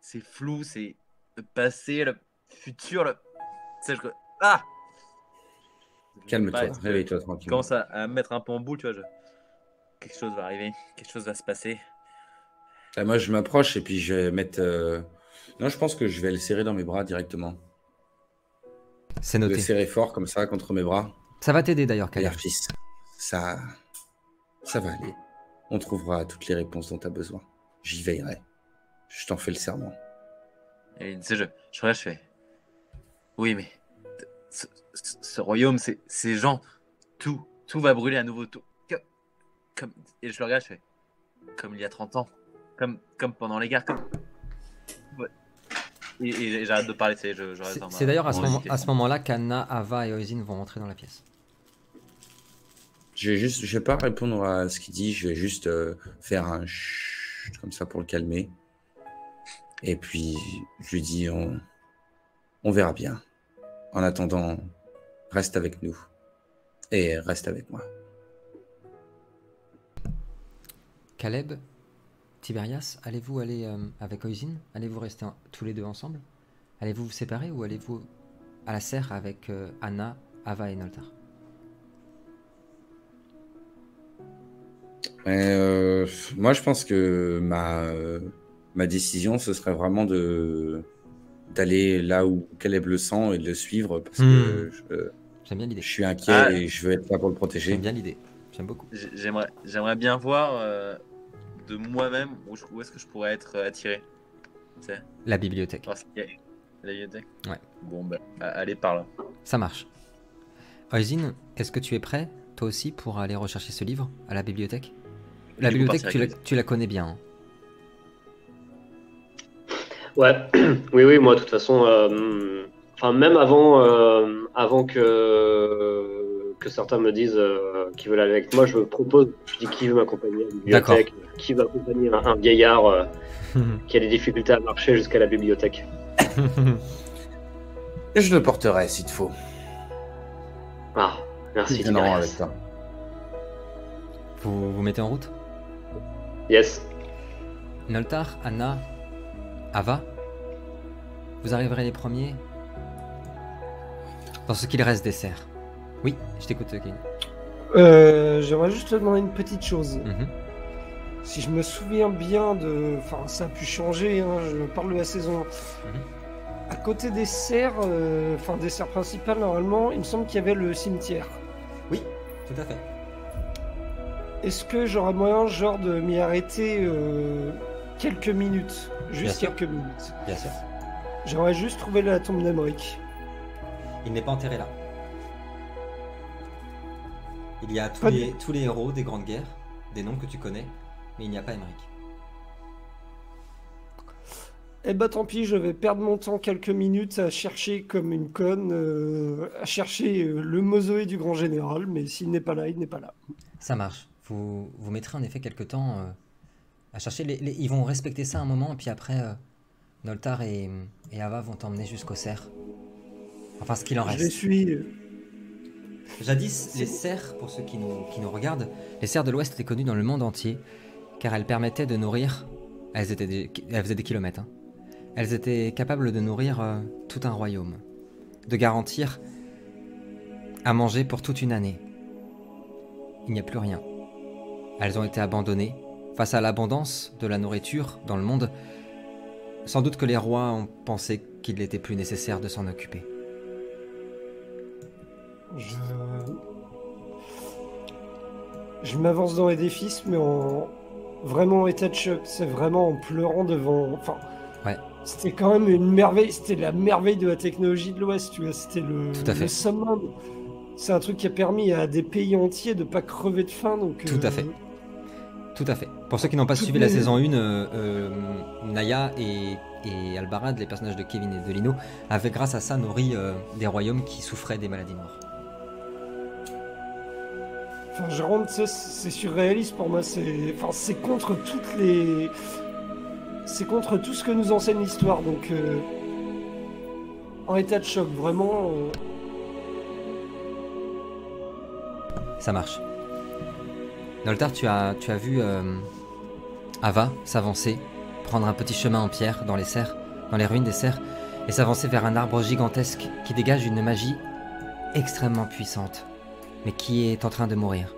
E: c'est flou, c'est le passé, le futur. Le... Je... Ah
C: Calme-toi, réveille-toi
E: Je
C: tranquille.
E: commence à, à me mettre un peu en boule, tu vois. Je... Quelque chose va arriver, quelque chose va se passer.
C: Ah, moi, je m'approche et puis je vais mettre. euh, Non, je pense que je vais le serrer dans mes bras directement.
A: C'est
C: Le
A: noté.
C: serrer fort comme ça contre mes bras.
A: Ça va t'aider d'ailleurs.
C: Regarde, fils, ça, ça va aller. On trouvera toutes les réponses dont tu as besoin. J'y veillerai. Je t'en fais le serment.
E: Et tu sais, je, je regarde, je fais. Oui, mais ce, ce- ce royaume, ces, ces gens, tout, tout va brûler à nouveau. Tout, comme, et je le regarde, je fais. Comme il y a 30 ans. Comme, comme pendant les guerres. Comme... Et, et j'arrête de parler, tu sais, je, je reste
A: C'est d'ailleurs à ce moment-
E: mon
A: à ce moment-là qu'Anna, Ava et Oisin vont rentrer dans la pièce.
C: Je vais juste, je vais pas répondre à ce qu'il dit. Je vais juste euh, faire un chut comme ça pour le calmer. Et puis je lui dis, on, on verra bien. En attendant, reste avec nous et reste avec moi.
A: Caleb, Tiberias, allez-vous aller euh, avec Oisin Allez-vous rester en- tous les deux ensemble? Allez-vous vous séparer ou allez-vous à la serre avec euh, Anna, Ava et Noltar?
C: Euh, moi, je pense que ma, ma décision, ce serait vraiment de d'aller là où Caleb le sent et de le suivre parce que
A: Hmm.
C: je,
A: J'aime bien l'idée.
C: je suis inquiet
E: Ah.
C: et je veux être là pour le protéger.
A: J'aime bien l'idée. J'aime beaucoup.
E: J'ai- J'aimerais, j'aimerais bien voir euh, de moi-même où, je- où est-ce que je pourrais être euh, attiré.
A: La bibliothèque.
E: a- la bibliothèque
A: Ouais.
E: Bon, bah, allez par là.
A: Ça marche. Oisin, est-ce que tu es prêt, toi aussi, pour aller rechercher ce livre à la bibliothèque? La bibliothèque, tu la, tu la connais bien. hein.
B: Ouais, oui, oui, moi, de toute façon, euh, enfin, même avant, euh, avant que, que certains me disent euh, qu'ils veulent aller avec moi, je propose, je dis qui veut m'accompagner à la bibliothèque, qui va accompagner un, un vieillard euh, qui a des difficultés à marcher jusqu'à la bibliothèque.
C: Et je le porterai s'il te faut.
B: Ah, merci.
C: Avec toi.
A: vous vous mettez en route?
B: Yes.
A: Noltar, Anna, Ava, vous arriverez les premiers dans ce qu'il reste des serres. Oui, je t'écoute, Kane.
D: Euh, J'aimerais juste te demander une petite chose.
A: Mhm.
D: Si je me souviens bien de. Enfin, ça a pu changer, hein, je parle de la saison.
A: Mhm.
D: À côté des serres, euh, enfin des serres principales, normalement, il me semble qu'il y avait le cimetière.
A: Oui, tout à fait.
D: Est-ce que j'aurais moyen, genre, de m'y arrêter euh, quelques minutes? Juste quelques minutes.
A: Bien sûr.
D: J'aimerais juste trouver la tombe d'Amérique.
A: Il n'est pas enterré là. Il y a tous les, tous les héros des grandes guerres, des noms que tu connais, mais il n'y a pas Émeric.
D: Eh bah tant pis, je vais perdre mon temps quelques minutes à chercher comme une conne, euh, à chercher euh, le mausolée du grand général, mais s'il n'est pas là, il n'est pas là.
A: Ça marche. Vous, vous mettrez en effet quelques temps euh, à chercher. Les, les- ils vont respecter ça un moment, et puis après, euh, Noltar et, et Ava vont t'emmener jusqu'au cerf. Enfin, ce qu'il en
D: Je les
A: reste.
D: suis.
A: Jadis, les serres, pour ceux qui nous, qui nous regardent, les serres de l'Ouest étaient connues dans le monde entier, car elles permettaient de nourrir. Elles, étaient des- elles faisaient des kilomètres. hein. Elles étaient capables de nourrir euh, tout un royaume, de garantir à manger pour toute une année. Il n'y a plus rien. Elles ont été abandonnées face à l'abondance de la nourriture dans le monde. Sans doute que les rois ont pensé qu'il n'était plus nécessaire de s'en occuper.
D: Je. Je m'avance dans l'édifice, mais en. Vraiment en état de choc. C'est vraiment en pleurant devant. Enfin.
A: Ouais.
D: C'était quand même une merveille. C'était la merveille de la technologie de l'Ouest, tu vois. C'était le.
A: Tout à fait.
D: le summum. C'est un truc qui a permis à des pays entiers de pas crever de faim. Donc,
A: Tout à
D: euh,
A: fait. Tout à fait. Pour ceux qui n'ont pas suivi la
D: les-
A: saison 1, euh, euh, Naya et, et Albarad, les personnages de Kevin et de Lino, avaient grâce à ça nourri euh, des royaumes qui souffraient des maladies noires.
D: Je rentre, c'est surréaliste pour moi. C'est, enfin, contre toutes les, c'est contre tout ce que nous enseigne l'histoire. Donc, euh, en état de choc, vraiment. euh,
A: Ça marche. Noltar, tu as, tu as vu euh, Ava s'avancer, prendre un petit chemin en pierre dans les serres, dans les ruines des serres, et s'avancer vers un arbre gigantesque qui dégage une magie extrêmement puissante, mais qui est en train de mourir?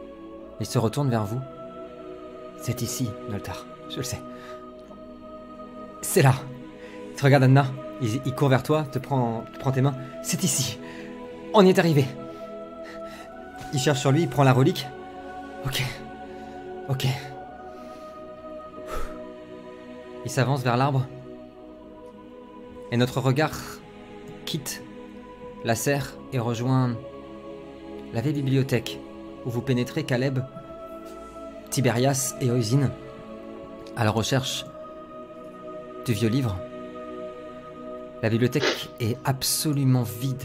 A: Il se retourne vers vous. C'est ici, Noltar, je le sais. C'est là. Il te regarde Anna, il, il court vers toi, te prend, te prend tes mains. C'est ici. On y est arrivé. Il cherche sur lui, il prend la relique. Ok. Ok. Il s'avance vers l'arbre. Et notre regard quitte la serre et rejoint la vieille bibliothèque où vous pénétrez Caleb, Tiberias et Oisin à la recherche du vieux livre. La bibliothèque est absolument vide.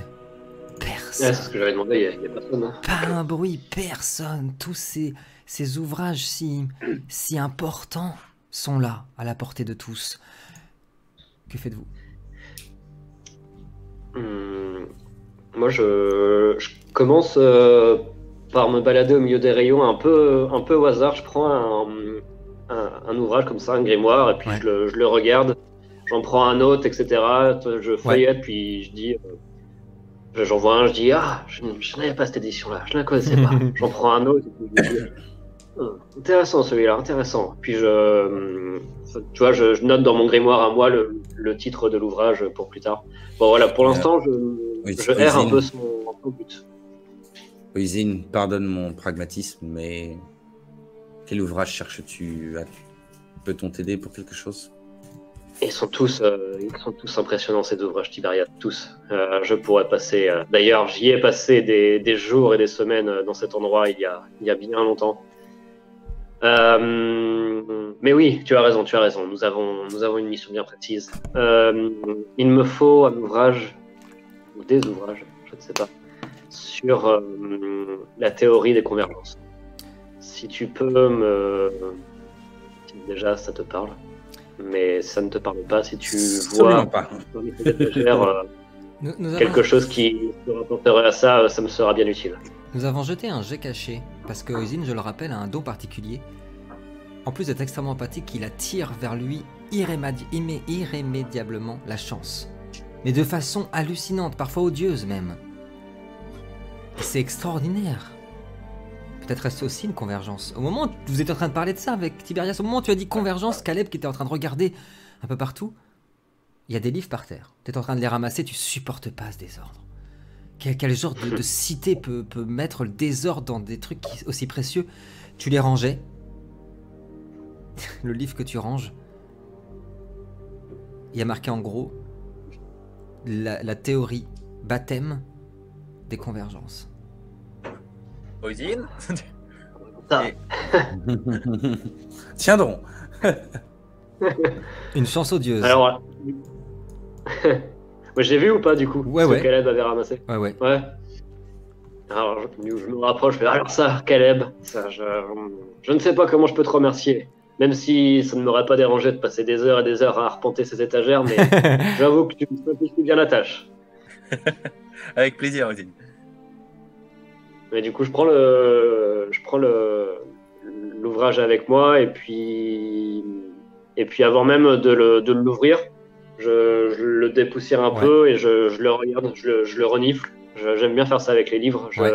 A: Personne.
B: c'est ce que j'avais demandé, il y a- il y a, personne. hein.
A: Pas un bruit, personne. Tous ces, ces ouvrages si, si importants sont là, à la portée de tous. Que faites-vous?
B: Hmm, Moi, je, je commence euh, par me balader au milieu des rayons un peu, un peu au hasard. Je prends un, un, un ouvrage comme ça, un grimoire, et puis
A: Ouais.
B: je, le, je le regarde. J'en prends un autre, etc. Je feuillette, puis je dis. euh, je- J'en vois un, je dis Ah, je, je n'avais pas cette édition-là, je ne la connaissais pas. J'en prends un autre, et puis je dis Ah, Intéressant celui-là, intéressant. Puis je, tu vois, je, je note dans mon grimoire à moi le, le titre de l'ouvrage pour plus tard. Bon voilà, pour l'instant, je,
C: Oui,
B: je erre un peu son, son but.
C: Oisin, pardonne mon pragmatisme, mais quel ouvrage cherches-tu Peut-on t'aider pour quelque chose?
B: Ils sont tous, euh, ils sont tous impressionnants ces ouvrages Tiberiade, tous. Euh, je pourrais passer. euh, D'ailleurs, j'y ai passé des, des jours et des semaines dans cet endroit il y a, il y a bien longtemps. Mais oui, tu as raison, tu as raison. Nous avons, nous avons une mission bien précise. Il me faut un ouvrage ou des ouvrages, je ne sais pas, sur euh, la théorie des convergences. Si tu peux me, déjà ça te parle, mais ça ne te parle pas si tu
C: Absolument
B: vois
C: pas.
B: euh,
A: nous, nous avons,
B: quelque chose qui se rapporterait à ça, euh, ça me sera bien utile.
A: nous avons jeté un jet caché, parce que Oisin, je le rappelle, a un don particulier. En plus d'être extrêmement empathique, il attire vers lui irrémédiablement la chance. Mais de façon hallucinante, parfois odieuse même. C'est extraordinaire. Peut-être reste aussi une convergence. Au moment où vous étiez en train de parler de ça avec Tiberias, au moment où tu as dit convergence, Caleb qui était en train de regarder un peu partout, il y a des livres par terre. Tu es en train de les ramasser, tu supportes pas ce désordre. Quel, genre de, cité peut, mettre le désordre dans des trucs aussi précieux? Tu les rangeais? le livre que tu ranges, il y a marqué en gros la, la théorie baptême des convergences.
E: Et-
C: Tiens donc.
A: Une chance odieuse.
B: alors. Moi, j'ai vu ou pas du coup
A: Ouais,
B: ce
A: ouais.
B: que Caleb avait ramassé?
A: Ouais, ouais.
B: Ouais. Alors, je, je me rapproche, je fais alors ça, Caleb, ça, je, je ne sais pas comment je peux te remercier. Même si ça ne m'aurait pas dérangé de passer des heures et des heures à arpenter ces étagères, mais j'avoue que tu me simplifies bien la tâche.
E: Avec plaisir, Oisin.
B: Mais du coup, je prends le, je prends le, l'ouvrage avec moi et puis, et puis avant même de le, de l'ouvrir, je, je le dépoussière un
A: Ouais.
B: peu et je, je le regarde, je le, je le renifle, J'aime bien faire ça avec les livres. Je,
A: Ouais.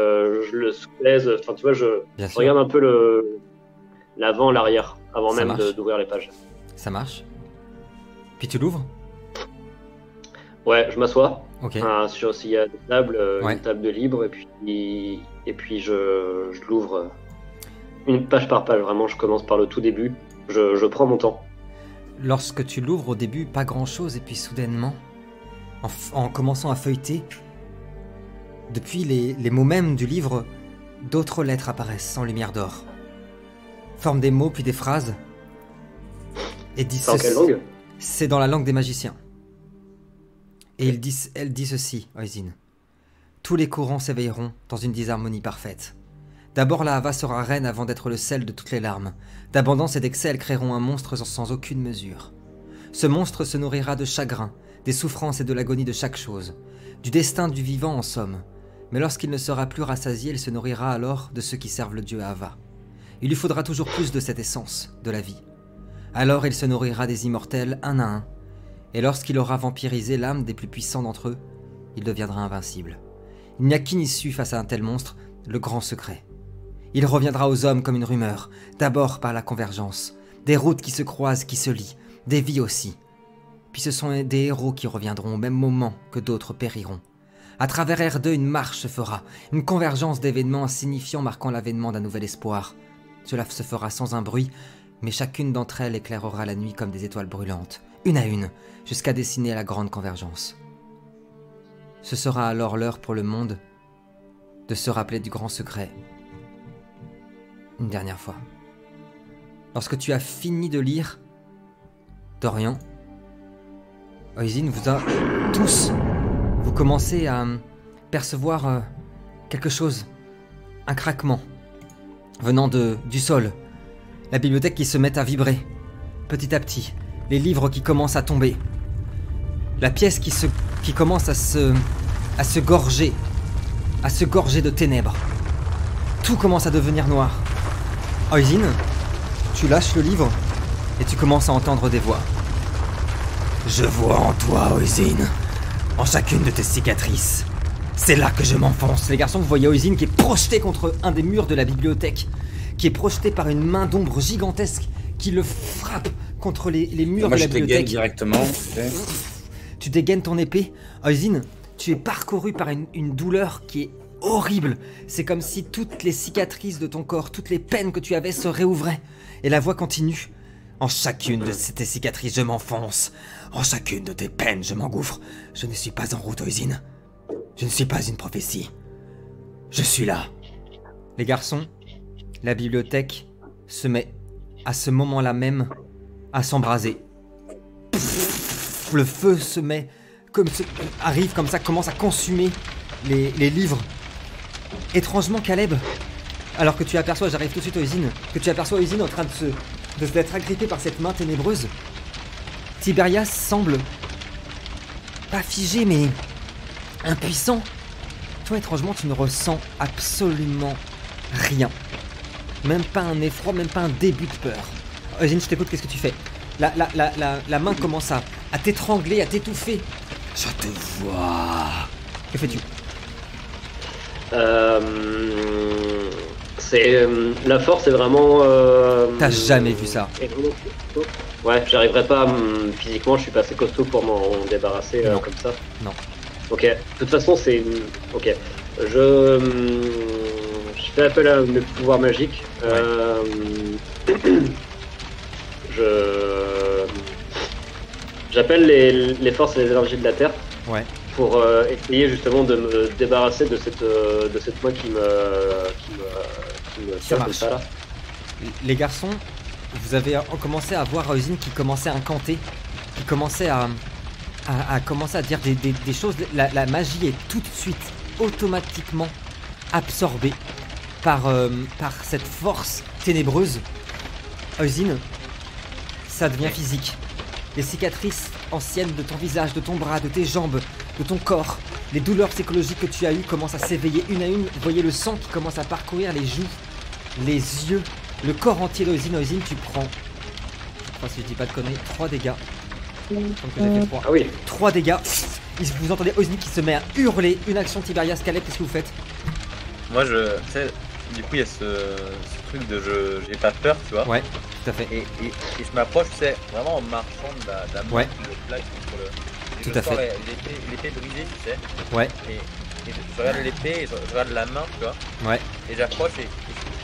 B: le sous-laise. Enfin, tu vois, je,
A: Bien
B: je
A: sûr.
B: regarde un peu le l'avant, l'arrière, avant
A: Ça
B: même d'ouvrir les pages.
A: Ça marche. Puis tu l'ouvres?
B: Ouais, je m'assois.
A: Ok.
B: Ah, sur s'il y a des tables, euh,
A: Ouais.
B: une table de libre, et puis et puis je, je l'ouvre euh, une page par page. Vraiment, je commence par le tout début. Je, je prends mon temps.
A: Lorsque tu l'ouvres au début, pas grand chose, et puis soudainement, en, en commençant à feuilleter, depuis les, les mots mêmes du livre, d'autres lettres apparaissent en lumière d'or. Forment des mots puis des phrases. Et disent
B: C'est en quelle
A: ceci-
B: langue?
A: C'est dans la langue des magiciens. Et il dit, elle dit ceci, Oisin. Tous les courants s'éveilleront dans une disharmonie parfaite. D'abord la Hava sera reine avant d'être le sel de toutes les larmes. D'abondance et d'excès, elles créeront un monstre sans, sans aucune mesure. Ce monstre se nourrira de chagrin, des souffrances et de l'agonie de chaque chose. Du destin du vivant en somme. Mais lorsqu'il ne sera plus rassasié, il se nourrira alors de ceux qui servent le dieu Hava. Il lui faudra toujours plus de cette essence, de la vie. Alors il se nourrira des immortels un à un, et lorsqu'il aura vampirisé l'âme des plus puissants d'entre eux, il deviendra invincible. Il n'y a qu'une issue face à un tel monstre, le grand secret. Il reviendra aux hommes comme une rumeur, d'abord par la convergence, des routes qui se croisent, qui se lient, des vies aussi. Puis ce sont des héros qui reviendront au même moment que d'autres périront. À travers R2, une marche se fera, une convergence d'événements insignifiants marquant l'avènement d'un nouvel espoir. Cela se fera sans un bruit, mais chacune d'entre elles éclairera la nuit comme des étoiles brûlantes, une à une, jusqu'à dessiner la grande convergence. Ce sera alors l'heure pour le monde de se rappeler du grand secret. Une dernière fois. Lorsque tu as fini de lire, Dorian, Oisin vous a tous, vous commencez à percevoir euh, quelque chose, un craquement, venant de, du sol, la bibliothèque qui se met à vibrer, petit à petit, les livres qui commencent à tomber, la pièce qui, commence à se, à se gorger, à se gorger de ténèbres. Tout commence à devenir noir. Oisin, tu lâches le livre et tu commences à entendre des voix. Je vois en toi, Oisin, en chacune de tes cicatrices. C'est là que je m'enfonce. Les garçons, vous voyez Oisin qui est projeté contre un des murs de la bibliothèque, qui est projeté par une main d'ombre gigantesque qui le frappe contre les, les murs
C: Moi,
A: de
C: je
A: la bibliothèque.
C: directement. tu
A: dégaines ton épée. Oisin, tu es parcouru par une, une douleur qui est horrible. C'est comme si toutes les cicatrices de ton corps, toutes les peines que tu avais se réouvraient. Et la voix continue. En chacune de ces- tes cicatrices, je m'enfonce. En chacune de tes peines, je m'engouffre. Je ne suis pas en route, Oisin. Je ne suis pas une prophétie. Je suis là. Les garçons, la bibliothèque se met à ce moment-là même à s'embraser. Le feu se met, arrive comme ça, commence à consumer les, livres. Étrangement, Caleb, alors que tu aperçois, j'arrive tout de suite aux usines, que tu aperçois Oisin en train de se de d'être agrippé par cette main ténébreuse. Tiberias semble pas figé, mais impuissant. Toi, étrangement, tu ne ressens absolument rien. Même pas un effroi, même pas un début de peur. Oisin, je t'écoute, qu'est-ce que tu fais? La, la, la, la, la main commence à, à t'étrangler, à t'étouffer. Je te vois. Que fais-tu?
B: Euh, c'est euh, la force est vraiment. euh,
A: T'as jamais vu ça.
B: Ouais, j'arriverai pas hum, physiquement, je suis pas assez costaud pour m'en débarrasser euh, comme ça.
A: Non.
B: Ok. De toute façon, c'est ok. Je hum, je fais appel à mes pouvoirs magiques. Euh, je j'appelle les, les forces et les énergies de la terre
A: Ouais.
B: pour euh, essayer justement de me débarrasser de cette euh, de cette main qui me qui me, qui me
A: marche.
B: ça là.
A: Les garçons, vous avez commencé à voir Oisin qui commençait à incanter, qui commençait à, à, à commencer à dire des, des- des choses. La, la magie est tout de suite automatiquement absorbée par, euh, par cette force ténébreuse. Oisin, ça devient physique. Les cicatrices anciennes de ton visage, de ton bras, de tes jambes, de ton corps, les douleurs psychologiques que tu as eues commencent à s'éveiller une à une. Vous voyez le sang qui commence à parcourir les joues, les yeux, le corps entier d'Oisin. Oisin, tu prends, je crois si je dis pas de conneries, 3 dégâts. Il me semble que j'ai fait 3.
B: Ah oui.
A: 3 dégâts. Vous entendez Ozzy qui se met à hurler. Une action Tiberias, Caleb, qu'est-ce que vous faites?
E: Moi, je. Tu sais, du coup, il y a ce, ce truc de je j'ai pas peur, tu vois.
A: Ouais, tout à fait.
E: Et, et, et je m'approche, tu sais, vraiment en marchant de la, de la main
A: Ouais.
E: qui le plaque contre le. et
A: Tout
E: je
A: à fait.
E: L'épée, l'épée brisée, tu sais.
A: Ouais.
E: Et, et je, je regarde l'épée et je, je regarde la main, tu vois.
A: Ouais.
E: Et j'approche et, et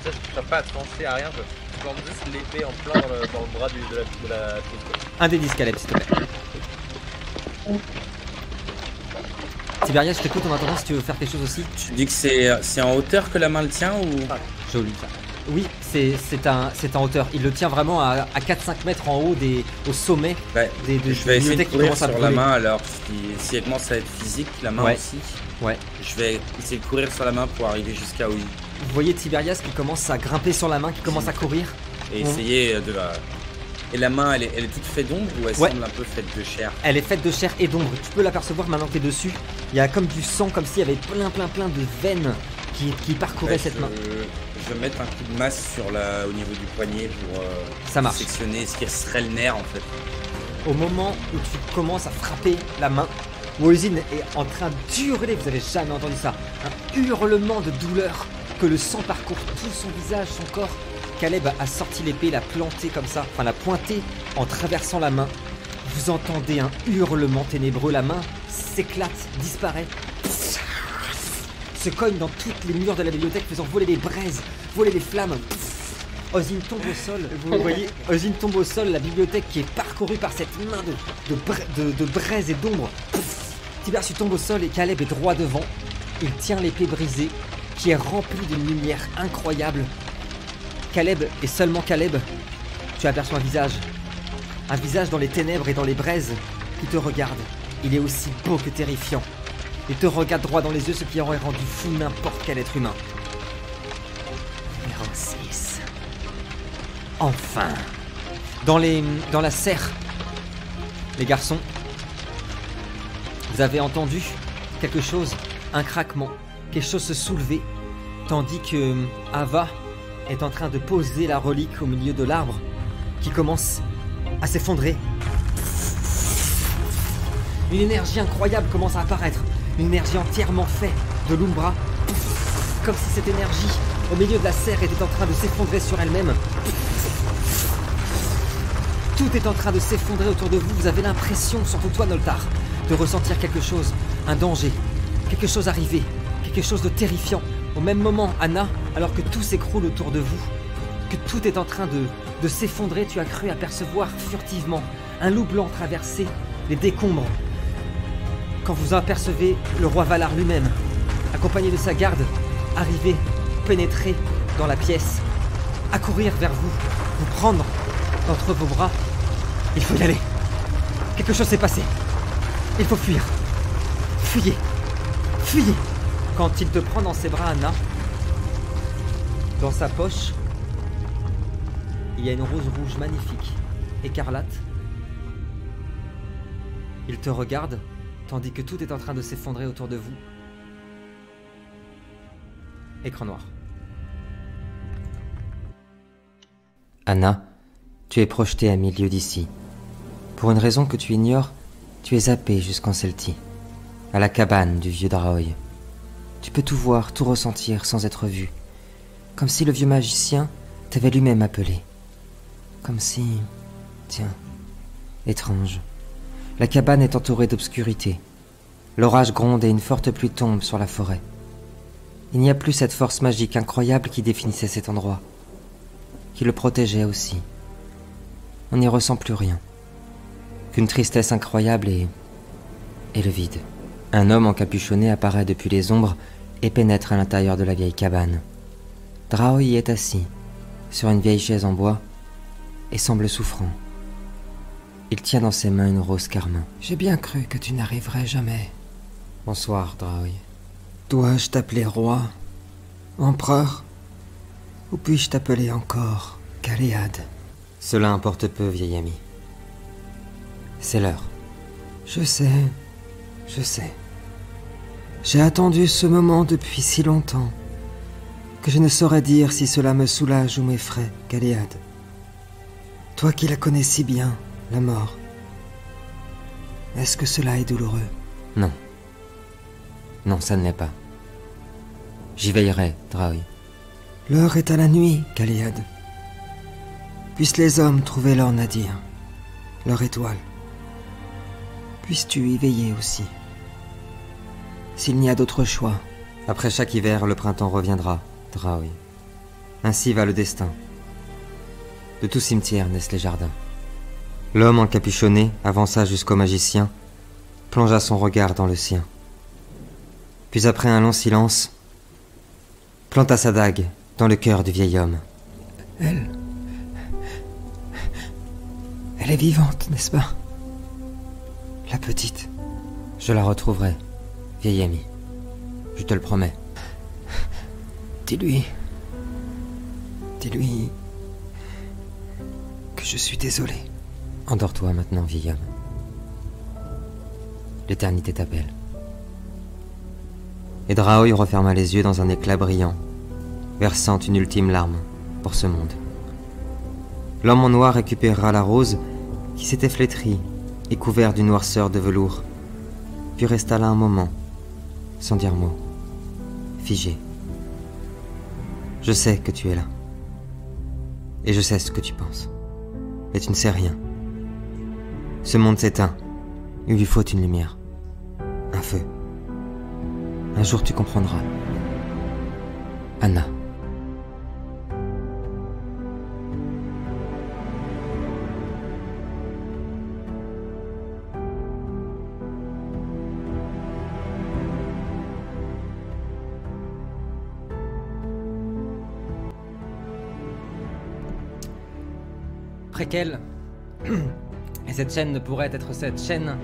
E: je, je pas à trancher à rien, je je plante juste l'épée en plein dans le, dans le bras du, de la, de la.
A: Un des 10, Caleb, s'il te plaît. Tiberias, je t'écoute en attendant si tu veux faire quelque chose aussi.
C: Tu dis que c'est c'est en hauteur que la main le tient ou?
A: Joli ça. Oui, c'est c'est un, c'est en hauteur. Il le tient vraiment à, à 4-5 mètres en haut, des, au sommet
C: Ouais,
A: des, des
C: Je vais essayer de
A: bibliothèques qui
C: courir
A: commencent à
C: sur la
A: brûler.
C: main alors. Si, si elle commence à être physique, la main
A: Ouais.
C: aussi.
A: Ouais.
C: Je vais essayer de courir sur la main pour arriver jusqu'à où il.
A: Vous voyez Tiberias qui commence à grimper sur la main, qui commence à courir.
C: Et
A: Bon.
C: essayer de la. Et la main, elle est, elle est toute faite d'ombre ou elle
A: Ouais.
C: semble un peu faite de chair?
A: Elle est faite de chair et d'ombre. Tu peux l'apercevoir maintenant que t'es dessus. Il y a comme du sang, comme s'il y avait plein, plein, plein de veines qui, qui parcouraient
C: Ouais,
A: cette
C: je,
A: main.
C: je vais mettre un coup de masse sur la, au niveau du poignet pour euh,
A: Ça marche.
C: sectionner ce qui serait le nerf en fait.
A: Au moment où tu commences à frapper la main, Wolzin est en train d'hurler. Vous avez jamais entendu ça. Un hurlement de douleur que le sang parcourt tout son visage, son corps. Caleb a sorti l'épée, l'a plantée comme ça, enfin l'a pointée en traversant la main. Vous entendez un hurlement ténébreux. La main s'éclate, disparaît, se cogne dans toutes les murs de la bibliothèque, faisant voler les braises, voler les flammes. Ozine tombe au sol, vous voyez, Ozine tombe au sol, la bibliothèque qui est parcourue par cette main de, de, bra- de, de braise et d'ombre. Tibercius tombe au sol et Caleb est droit devant. Il tient l'épée brisée, qui est remplie d'une lumière incroyable. Caleb, et seulement Caleb, tu aperçois un visage. Un visage dans les ténèbres et dans les braises qui te regarde. Il est aussi beau que terrifiant. Il te regarde droit dans les yeux, ce qui aurait rendu fou n'importe quel être humain. Numéro 6. Enfin. Dans les. dans la serre. Les garçons. Vous avez entendu quelque chose, un craquement, quelque chose se soulever, tandis que Ava est en train de poser la relique au milieu de l'arbre, qui commence à s'effondrer. Une énergie incroyable commence à apparaître, une énergie entièrement faite de l'Umbra, comme si cette énergie, au milieu de la serre, était en train de s'effondrer sur elle-même. Tout est en train de s'effondrer autour de vous. Vous avez l'impression, surtout toi, Noltar, de ressentir quelque chose, un danger, quelque chose arriver, quelque chose de terrifiant. Au même moment, Anna, alors que tout s'écroule autour de vous, que tout est en train de, de s'effondrer, tu as cru apercevoir furtivement un loup blanc traverser les décombres. Quand vous apercevez le roi Valar lui-même, accompagné de sa garde, arriver, pénétrer dans la pièce, accourir vers vous, vous prendre entre vos bras. Il faut y aller. Quelque chose s'est passé. Il faut fuir. Fuyez. Fuyez. Quand il te prend dans ses bras, Anna, dans sa poche, il y a une rose rouge magnifique, écarlate. Il te regarde, tandis que tout est en train de s'effondrer autour de vous. Écran noir. Anna, tu es projetée à milieu d'ici. Pour une raison que tu ignores, tu es zappée jusqu'en Celtie, à la cabane du vieux Draoy. Tu peux tout voir, tout ressentir sans être vu, comme si le vieux magicien t'avait lui-même appelé. Comme si... Tiens, étrange. La cabane est entourée d'obscurité. L'orage gronde et une forte pluie tombe sur la forêt. Il n'y a plus cette force magique incroyable qui définissait cet endroit, qui le protégeait aussi. On n'y ressent plus rien. Qu'une tristesse incroyable et... et le vide. Un homme encapuchonné apparaît depuis les ombres et pénètre à l'intérieur de la vieille cabane. Drao y est assis, sur une vieille chaise en bois, et semble souffrant. Il tient dans ses mains une rose carmin.
G: J'ai bien cru que tu n'arriverais jamais.
A: Bonsoir, Draoy.
G: Dois-je t'appeler roi Empereur Ou puis-je t'appeler encore Galéade
A: Cela importe peu, vieil ami. C'est l'heure.
G: Je sais, je sais. J'ai attendu ce moment depuis si longtemps que je ne saurais dire si cela me soulage ou m'effraie, Galéade. Toi qui la connais si bien, la mort. Est-ce que cela est douloureux?
A: Non. Non, ça ne l'est pas. J'y veillerai, Draoui.
G: L'heure est à la nuit, Kaliad. Puissent les hommes trouver leur nadir, leur étoile. Puisses-tu y veiller aussi? S'il n'y a d'autre choix,
A: Après chaque hiver, le printemps reviendra, Draoui. Ainsi va le destin. De tout cimetière naissent les jardins. L'homme encapuchonné avança jusqu'au magicien, plongea son regard dans le sien. Puis après un long silence, planta sa dague dans le cœur du vieil homme.
G: elle. Elle est vivante, n'est-ce pas? La petite.
A: Je la retrouverai, vieil ami. Je te le promets.
G: Dis-lui. Dis-lui. que je suis désolé.
A: Endors-toi maintenant, vieil homme. L'éternité t'appelle. Et Draoï referma les yeux dans un éclat brillant, versant une ultime larme pour ce monde. L'homme en noir récupéra la rose qui s'était flétrie et couvert d'une noirceur de velours, puis resta là un moment, sans dire mot, figé. Je sais que tu es là. Et je sais ce que tu penses. Mais tu ne sais rien. Ce monde s'éteint. Il lui faut une lumière. Un feu. Un jour tu comprendras. Anna. Préquel. Et cette chaîne ne pourrait être cette chaîne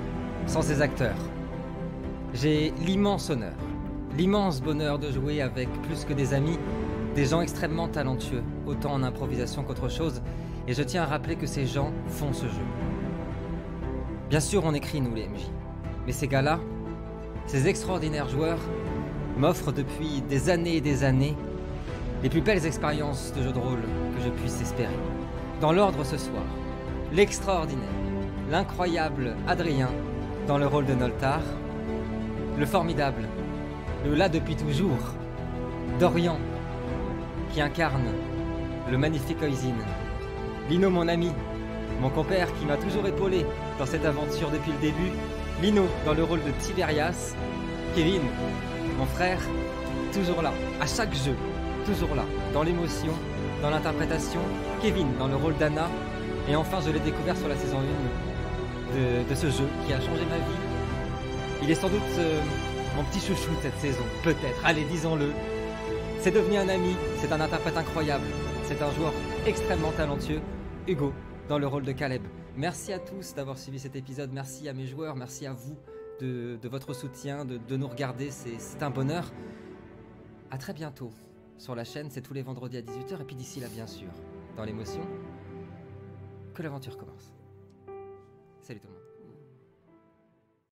A: sans ses acteurs. J'ai l'immense honneur, l'immense bonheur de jouer avec plus que des amis, des gens extrêmement talentueux, autant en improvisation qu'autre chose, et je tiens à rappeler que ces gens font ce jeu. Bien sûr, on écrit, nous les MJ, mais ces gars-là, ces extraordinaires joueurs, m'offrent depuis des années et des années les plus belles expériences de jeu de rôle que je puisse espérer. Dans l'ordre ce soir, l'extraordinaire, l'incroyable Adrien dans le rôle de Noltar, le formidable, le là depuis toujours, Dorian qui incarne le magnifique Oisin, Lino mon ami, mon compère qui m'a toujours épaulé dans cette aventure depuis le début, Lino dans le rôle de Tiberias, Kevin, mon frère, toujours là, à chaque jeu, toujours là, dans l'émotion, dans l'interprétation, Kevin dans le rôle d'Anna, et enfin je l'ai découvert sur la saison 1 de, ce jeu qui a changé ma vie. Il est sans doute euh, mon petit chouchou cette saison, peut-être, allez disons-le. C'est devenu un ami, c'est un interprète incroyable, c'est un joueur extrêmement talentueux, Hugo, dans le rôle de Caleb. Merci à tous d'avoir suivi cet épisode, merci à mes joueurs, merci à vous de, votre soutien, de, de nous regarder, c'est un bonheur. À très bientôt sur la chaîne, c'est tous les vendredis à 18h, et puis d'ici là, bien sûr, dans l'émotion, que l'aventure commence. Salut tout le monde.